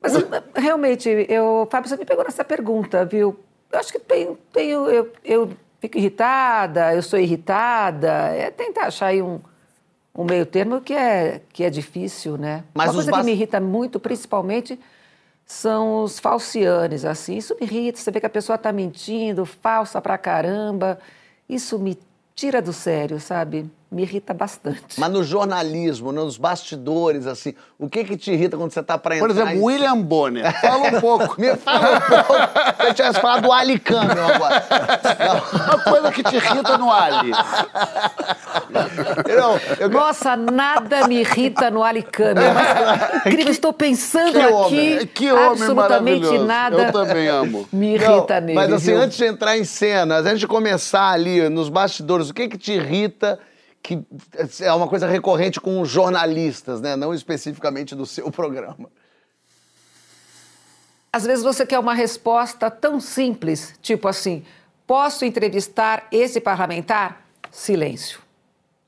Mas realmente, eu, Fábio, você me pegou nessa pergunta, viu? Eu acho que tenho, tenho eu, eu fico irritada, eu sou irritada. É tentar achar aí um, um meio termo que é, que é difícil, né? Mas Uma coisa bas- que me irrita muito, principalmente, são os falcianes, assim. Isso me irrita, você vê que a pessoa está mentindo, falsa pra caramba. Isso me tira do sério, sabe? Me irrita bastante. Mas no jornalismo, nos bastidores, assim, o que que te irrita quando você tá pra entrar? Por exemplo, em- William Bonner. Fala um pouco. Me fala um pouco. Se eu tivesse falado do Ali Câmbio agora. Uma coisa que te irrita no Ali. Não, eu- Nossa, nada me irrita no Alicame. Mas, incrível, estou pensando Que aqui. homem, que homem absolutamente nada. Eu também amo. Me irrita Não, nele. Mas assim, viu? antes de entrar em cena, antes de começar ali nos bastidores, o que que te irrita que é uma coisa recorrente com os jornalistas, né? Não especificamente do seu programa. Às vezes você quer uma resposta tão simples, tipo assim: posso entrevistar esse parlamentar? Silêncio.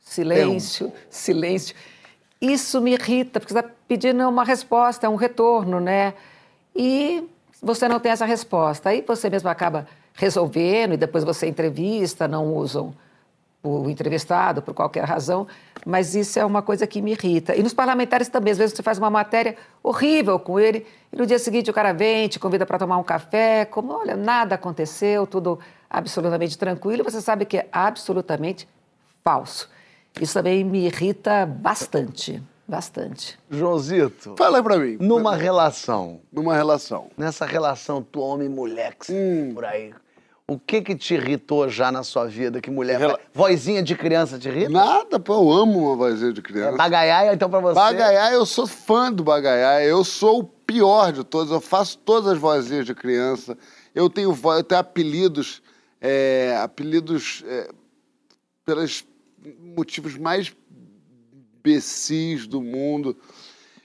Silêncio, silêncio. Isso me irrita, porque você está pedindo uma resposta, é um retorno, né? E você não tem essa resposta. Aí você mesmo acaba resolvendo e depois você entrevista, não usam o entrevistado por qualquer razão, mas isso é uma coisa que me irrita. E nos parlamentares também, às vezes você faz uma matéria horrível com ele e no dia seguinte o cara vem, te convida para tomar um café, como, olha, nada aconteceu, tudo absolutamente tranquilo, você sabe que é absolutamente falso. Isso também me irrita bastante, bastante. Joãozito, Fala pra mim. numa relação, Numa relação. nessa relação tu homem e mulher que Hum. por aí, o que que te irritou já na sua vida que mulher Rela-? Vozinha de criança te irrita? Nada, pô, eu amo uma vozinha de criança. Bagaiaia, então pra você... Bagaiá, eu sou fã do Bagaiá. Eu sou o pior de todos. Eu faço todas as vozinhas de criança. Eu tenho, vo- eu tenho apelidos, é, apelidos é, pelos motivos mais imbecis do mundo.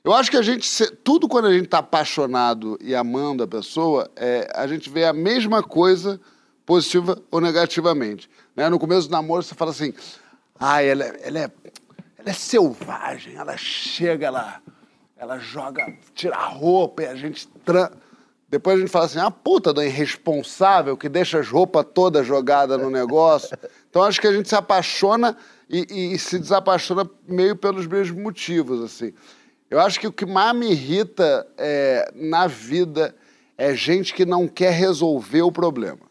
Eu acho que a gente, tudo quando a gente está apaixonado e amando a pessoa, é, a gente vê a mesma coisa, positiva ou negativamente. né? No começo do namoro, você fala assim, ai, ela, é- ela, é, ela é selvagem, ela chega, ela, ela joga, tira a roupa e a gente... Tran... Depois a gente fala assim, ah, puta da irresponsável que deixa as roupas todas jogadas no negócio. Então acho que a gente se apaixona e, e se desapaixona meio pelos mesmos motivos, assim. Eu acho que o que mais me irrita é, na vida é gente que não quer resolver o problema.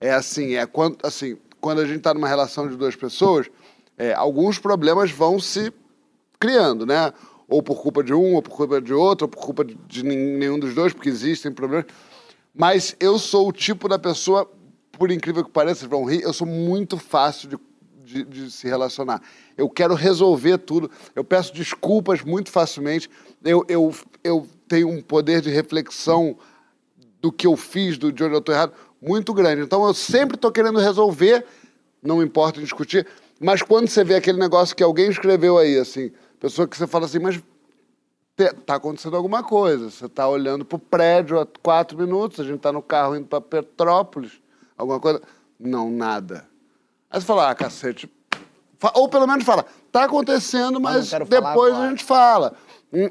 É assim, é quando, assim, quando a gente está numa relação de duas pessoas, é, alguns problemas vão se criando, né? Ou por culpa de um, ou por culpa de outro, ou por culpa de, de nen- nenhum dos dois, porque existem problemas. Mas eu sou o tipo da pessoa, por incrível que pareça, vão rir, eu sou muito fácil de, de, de se relacionar. Eu quero resolver tudo, eu peço desculpas muito facilmente, eu, eu, eu tenho um poder de reflexão do que eu fiz, do, de onde eu estou errado, muito grande. Então eu sempre estou querendo resolver, não importa discutir, mas quando você vê aquele negócio que alguém escreveu aí, assim, pessoa que você fala assim, mas tá acontecendo alguma coisa. Você tá olhando pro prédio há quatro minutos, a gente tá no carro indo para Petrópolis, alguma coisa. Não, nada. Aí você fala, ah, cacete. Ou pelo menos fala, tá acontecendo, Mas não mas depois a gente fala. Hum,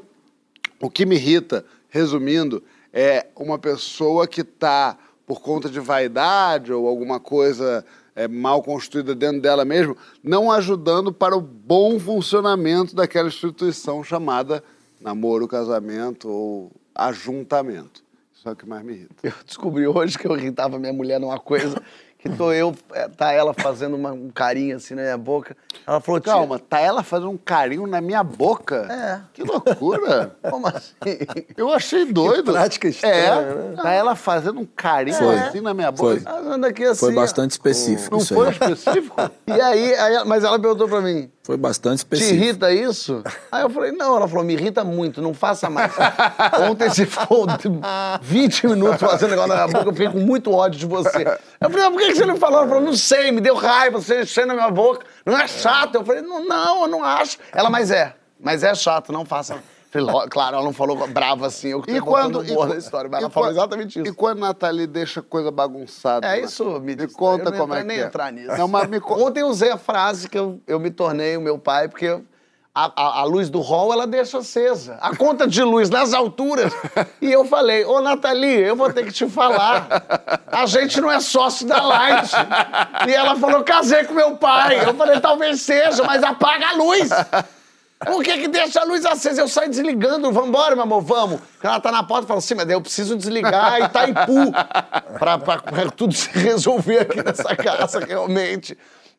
O que me irrita, resumindo, é uma pessoa que tá por conta de vaidade ou alguma coisa é, mal construída dentro dela mesmo, não ajudando para o bom funcionamento daquela instituição chamada namoro, casamento ou ajuntamento. Isso é o que mais me irrita. Eu descobri hoje que eu irritava minha mulher numa coisa que tô eu, é, tá ela fazendo uma- um carinho assim na minha boca. Ela falou, "Tia, Calma, tá ela fazendo um carinho na minha boca? É. Que loucura! Como assim? Eu achei doido. prática estranha, É, né? tá ela fazendo um carinho Foi. assim na minha boca. Foi. Fazendo aqui assim. Foi bastante específico Não isso foi aí. específico? E aí, aí ela- mas ela perguntou pra mim, Foi bastante te específico. irrita isso? Aí eu falei, não. Ela falou, me irrita muito, não faça mais. Ontem você ficou 20 minutos fazendo negócio na minha boca, eu fiquei com muito ódio de você. Eu falei, mas por que você não falou? Ela falou, não sei, me deu raiva, você enchendo na minha boca. Não é chato? Eu falei, não, não, eu não acho. Ela, mas é. Mas é chato, não faça. Eu Falei, "Ló- claro, ela não falou brava assim, eu que E tô quando, humor e, na história, mas ela falou exatamente isso. E quando a Nathalie deixa coisa bagunçada? É lá? isso, me, Me conta eu como é que nem é. entrar nisso. Não, mas me Ontem eu usei a frase que eu, eu me tornei o meu pai, porque eu- a, a- a luz do hall ela deixa acesa. A conta de luz nas alturas. E eu falei, ô Nathalie, eu vou ter que te falar. A gente não é sócio da Light. E ela falou, casei com meu pai. Eu falei, talvez seja, mas apaga a luz. Por que que deixa a luz acesa? Eu saio desligando. Vambora, meu amor, vamos. Ela tá na porta, eu falo assim, mas eu preciso desligar Itaipu pra, pra, pra tudo se resolver aqui nessa casa, realmente.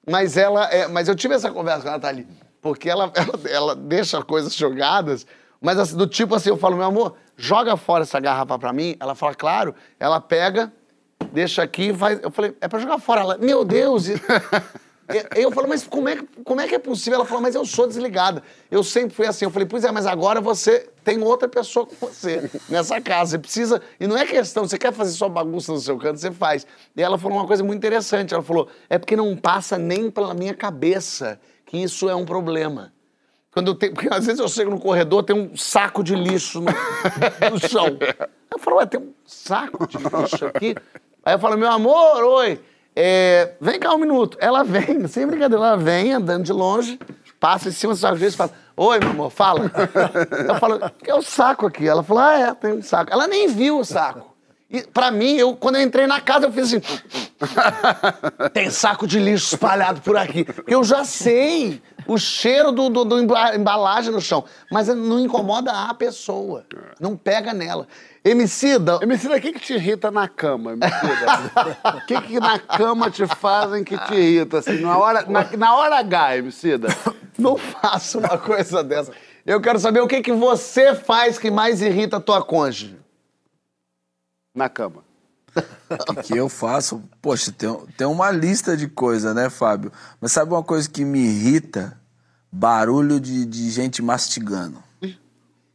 Mas ela, é, mas eu tive essa conversa com a Nathalie, porque ela, ela, ela deixa coisas jogadas, mas assim, do tipo assim, eu falo, meu amor, joga fora essa garrafa pra mim. Ela fala, claro. Ela pega, deixa aqui e faz. Eu falei, é pra jogar fora. Ela, meu Deus! E- Eu falo, mas como é, como é que é possível? Ela falou, mas eu sou desligada. Eu sempre fui assim. Eu falei, pois é, mas agora você tem outra pessoa com você nessa casa. Você precisa. E não é questão, você quer fazer sua bagunça no seu canto, você faz. E ela falou uma coisa muito interessante. Ela falou, é porque não passa nem pela minha cabeça que isso é um problema. Quando eu tenho, porque às vezes eu chego no corredor, tem um saco de lixo no, no chão. Eu falo, ué, tem um saco de lixo aqui? Aí eu falo, meu amor, oi, é, vem cá um minuto. Ela vem, sem brincadeira, ela vem andando de longe, passa em cima do saco de lixo e fala, oi, meu amor, fala. Eu falo, que é o saco aqui? Ela falou, ah, é, tem um saco. Ela nem viu o saco. E pra mim, eu, quando eu entrei na casa, eu fiz assim. Tem saco de lixo espalhado por aqui. Porque eu já sei o cheiro do, do, do emba- embalagem no chão. Mas não incomoda a pessoa. Não pega nela. Emicida. Emicida, o que, que te irrita na cama, Emicida? O que, que na cama te fazem que te irrita? Assim, na, hora, na, na hora H, Emicida? Não faça uma coisa dessa. Eu quero saber o que, que você faz que mais irrita a tua cônjuge. Na cama. O que, que eu faço? Poxa, tem, tem uma lista de coisas, né, Fábio? Mas sabe uma coisa que me irrita? Barulho de, de gente mastigando.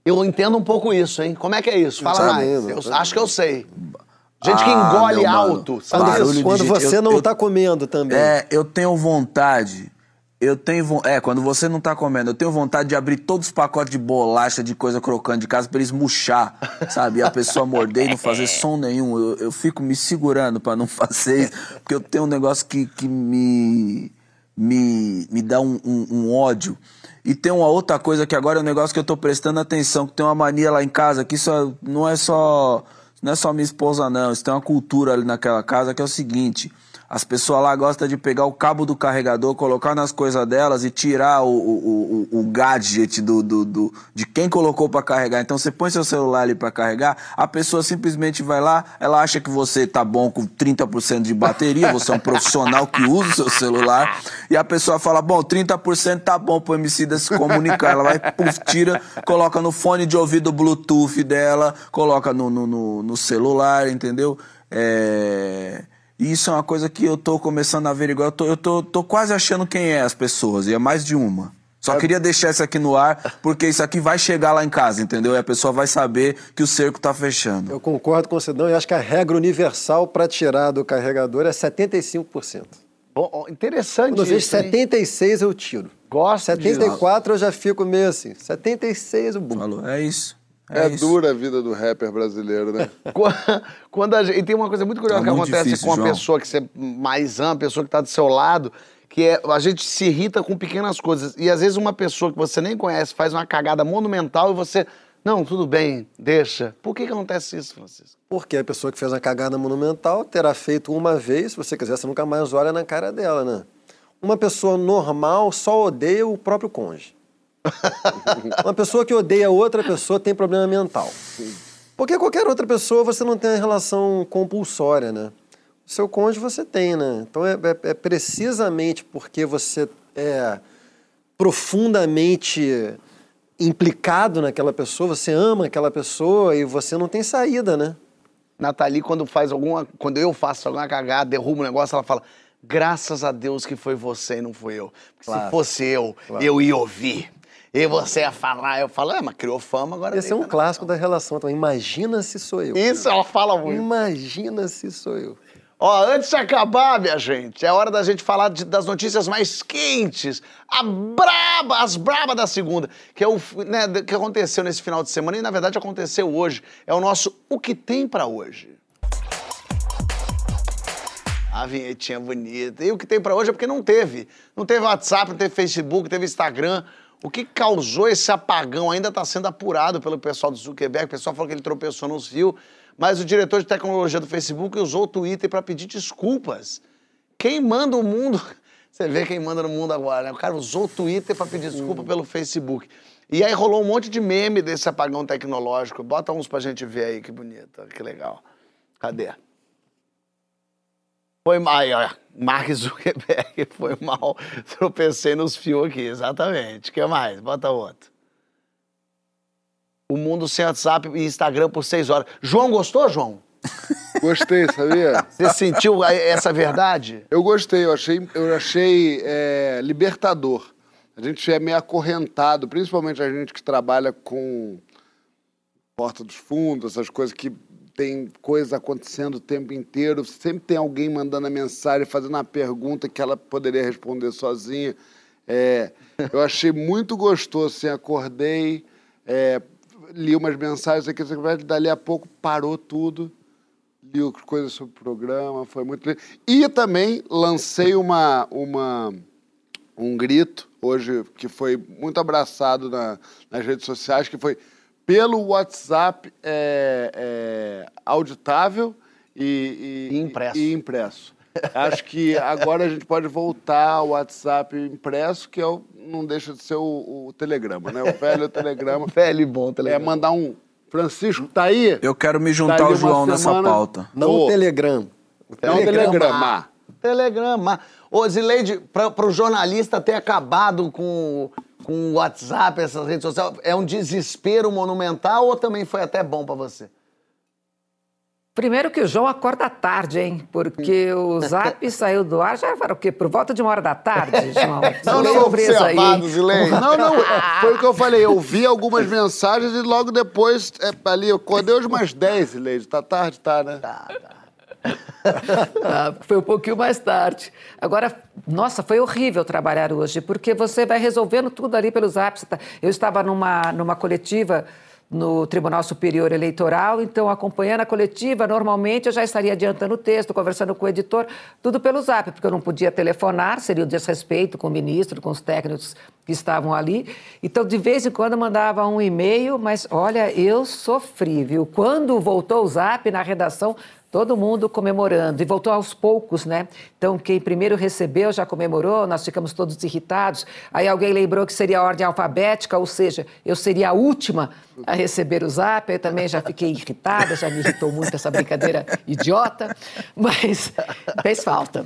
Eu entendo um pouco isso, hein? Como é que é isso? Fala Sabe? mais. Eu acho que eu sei. Gente que Ah, engole meu mano. alto. De Quando gente- você eu- não eu- tá comendo também. É, eu tenho vontade. Eu tenho É, quando você não tá comendo, eu tenho vontade de abrir todos os pacotes de bolacha, de coisa crocante de casa pra eles murchar, sabe? E a pessoa morder e não fazer som nenhum. Eu, eu fico me segurando pra não fazer isso, porque eu tenho um negócio que, que me, me, me dá um, um- um ódio. E tem uma outra coisa que agora é um negócio que eu tô prestando atenção, que tem uma mania lá em casa, que isso é- não é só. Não é só minha esposa, não. Isso tem uma cultura ali naquela casa que é o seguinte. As pessoas lá gostam de pegar o cabo do carregador, colocar nas coisas delas e tirar o, o, o, o gadget do, do, do- de quem colocou pra carregar. Então você põe seu celular ali pra carregar, a pessoa simplesmente vai lá, ela acha que você tá bom com 30% de bateria, você é um profissional que usa o seu celular, e a pessoa fala, bom, 30% tá bom pro homicida se comunicar. Ela vai, puf, tira, coloca no fone de ouvido Bluetooth dela, coloca no, no, no, no celular, entendeu? É... E isso é uma coisa que eu tô começando a averiguar. Eu tô, eu tô, tô quase achando quem é as pessoas, e é mais de uma. Só queria deixar isso aqui no ar, porque isso aqui vai chegar lá em casa, entendeu? E a pessoa vai saber que o cerco tá fechando. Eu concordo com o Cidão e acho que a regra universal para tirar do carregador é 75%. Bom, interessante Quando eu vejo isso, hein? 76 eu tiro. Gosto 74 eu já fico meio assim. 76 o bum. Falou, é isso. É, dura a vida do rapper brasileiro, né? Quando- a gente, e tem uma coisa muito curiosa É que muito acontece difícil, com a João. pessoa que você mais ama, a pessoa que está do seu lado, que é a gente se irrita com pequenas coisas. E às vezes uma pessoa que você nem conhece faz uma cagada monumental e você. Não, tudo bem, deixa. Por que, que acontece isso, Francisco? Porque a pessoa que fez uma cagada monumental terá feito uma vez, se você quiser, você nunca mais olha na cara dela, né? Uma pessoa normal só odeia o próprio cônjuge. uma pessoa que odeia outra pessoa tem problema mental. Porque qualquer outra pessoa você não tem a relação compulsória, né? O seu cônjuge você tem, né? Então é, é- é precisamente porque você é profundamente implicado naquela pessoa, você ama aquela pessoa e você não tem saída, né? Nathalie, quando faz alguma. Quando eu faço alguma cagada, derrubo um negócio, ela fala: graças a Deus que foi você e não fui eu. Porque Se Claro. fosse eu, Claro. eu ia ouvir. E você ia falar, eu falo, é, mas criou fama, agora Esse é um clássico da relação. Então, imagina se sou eu. Isso, ela fala muito. Imagina se sou eu. Ó, antes de acabar, minha gente, é hora da gente falar de- das notícias mais quentes. A braba, as braba da segunda, que é o né, que aconteceu nesse final de semana e na verdade aconteceu hoje. É o nosso O que tem pra hoje. A vinhetinha bonita. E o que tem pra hoje é porque não teve. Não teve WhatsApp, não teve Facebook, não teve Instagram. O que causou esse apagão ainda está sendo apurado pelo pessoal do Zuckerberg. O pessoal falou que ele tropeçou nos fios. Mas o diretor de tecnologia do Facebook usou o Twitter para pedir desculpas. Quem manda o mundo. Você vê quem manda no mundo agora, né? O cara usou o Twitter para pedir desculpa pelo Facebook. E aí rolou um monte de meme desse apagão tecnológico. Bota uns pra gente ver aí, que bonito, que legal. Cadê? Foi aí, ó, Mark Zuckerberg foi mal, tropecei nos fios aqui, exatamente. O que mais? Bota outro. O mundo sem WhatsApp e Instagram por seis horas. João, gostou, João? Gostei, sabia? Você sentiu essa verdade? Eu gostei, eu achei, eu achei é, libertador. A gente é meio acorrentado, principalmente a gente que trabalha com porta dos fundos, essas coisas que tem coisa acontecendo o tempo inteiro. Sempre tem alguém mandando a mensagem, fazendo uma pergunta que ela poderia responder sozinha. É, eu achei muito gostoso, assim, acordei, é, li umas mensagens aqui, dali a pouco parou tudo li as coisas sobre o programa, foi muito. E também lancei uma, uma, um grito hoje que foi muito abraçado na- nas redes sociais, que foi pelo WhatsApp é, é, auditável e, e- impresso. e impresso. Acho que agora a gente pode voltar ao WhatsApp impresso, que é o- não deixa de ser o, o telegrama, né? O velho telegrama. velho e bom telegrama. É mandar um. Francisco, tá aí? Eu quero me juntar Dali ao João nessa pauta. Não o Telegram. O É um telegrama. Telegrama. Ô, Zileide, para o jornalista ter acabado com, com o WhatsApp, essas redes sociais, é um desespero monumental ou também foi até bom para você? Primeiro que o João acorda tarde, hein? Porque o Zap saiu do ar já era o quê? Por volta de uma hora da tarde, João. Não, não, Surpresa aí. Não, não, foi o que eu falei. Eu vi algumas mensagens e logo depois, é, ali, eu acordei hoje umas 10, Leide. Tá tarde, tá, né? Tá, tá. Ah, foi um pouquinho mais tarde. Agora, nossa, foi horrível trabalhar hoje, porque você vai resolvendo tudo ali pelo Zap. Você tá- Eu estava numa, numa coletiva no Tribunal Superior Eleitoral, então acompanhando a coletiva, normalmente eu já estaria adiantando o texto, conversando com o editor, tudo pelo Zap, porque eu não podia telefonar, seria o desrespeito com o ministro, com os técnicos que estavam ali. Então, de vez em quando mandava um e-mail, mas olha, eu sofri, viu? Quando voltou o Zap na redação, todo mundo comemorando. E voltou aos poucos, né? Então, quem primeiro recebeu já comemorou, nós ficamos todos irritados. Aí alguém lembrou que seria a ordem alfabética, ou seja, eu seria a última a receber o zap. Eu também já fiquei irritada, já me irritou muito essa brincadeira idiota. Mas fez falta.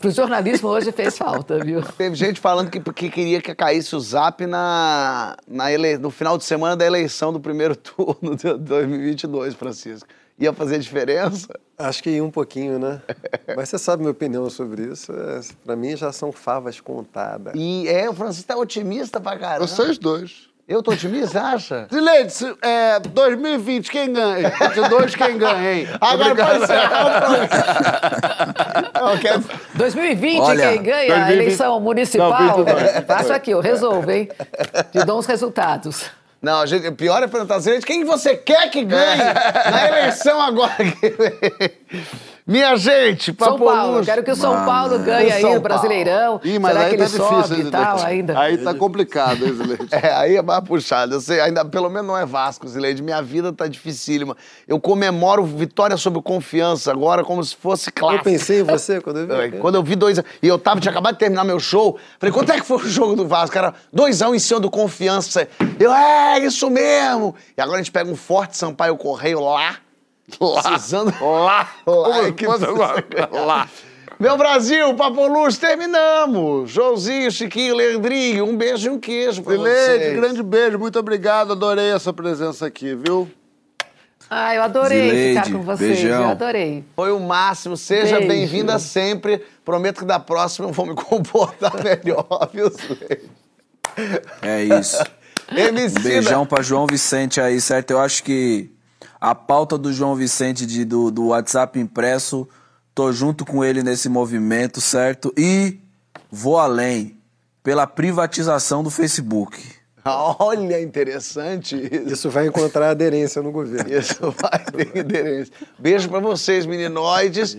Para o jornalismo hoje fez falta, viu? Teve gente falando que, que queria que caísse o Zap na, na ele, no final de semana da eleição do primeiro turno de 2022, Francisco. Ia fazer diferença? Acho que ia um pouquinho, né? Mas você sabe minha opinião sobre isso. É, para mim já são favas contadas. E é, o Francisco tá otimista pra caramba. Vocês dois. Eu tô otimista, acha? Se- é, 2020, quem ganha? 22, quem ganha, hein? Agora Obrigado. pode Não, quero... 2020, Olha, quem ganha a 2020. eleição municipal? Não, 22. Faço aqui, eu resolvo, hein? Te dou uns resultados. Não, a gente, o pior é perguntar assim, quem você quer que ganhe na eleição agora? Minha gente, São Paulo, Luz. quero que o São Paulo é. ganhe O aí no Brasileirão. Ih, mas Será aí que tá ele difícil, sobe e tal ainda? Aí tá complicado, hein, Zileide? É, aí é mais puxado. Eu sei, ainda pelo menos não é Vasco, Zileide. Minha vida tá dificílima. Eu comemoro vitória sobre confiança agora como se fosse clássico. Eu pensei em você quando eu vi. É, Quando eu vi dois. E eu tava, tinha acabado de terminar meu show. Falei, quanto é que foi o jogo do Vasco? Cara, dois a um em cima do confiança. Eu, é, isso mesmo. E agora a gente pega um forte Sampaio Correio lá. Lá. Precisando. Lá. Lá. que precisa- lá. Meu Brasil, Papo Luz, terminamos. Joãozinho, Chiquinho, Leandrinho, um beijo e um queijo pra Zileide, vocês. grande beijo, muito obrigado, adorei a sua presença aqui, viu? Ah, eu adorei Zileide, ficar com vocês, beijão. eu adorei. Foi o máximo. Seja bem-vinda sempre. Prometo que da próxima eu vou me comportar melhor, viu, Zileide? É isso. Beijão pra João Vicente aí, certo? Eu acho que a pauta do João Vicente de, do, do WhatsApp impresso, tô junto com ele nesse movimento, certo? E vou além, pela privatização do Facebook. Olha, interessante isso. Isso vai encontrar aderência no governo. Isso vai ter aderência. Beijo pra vocês, meninoides.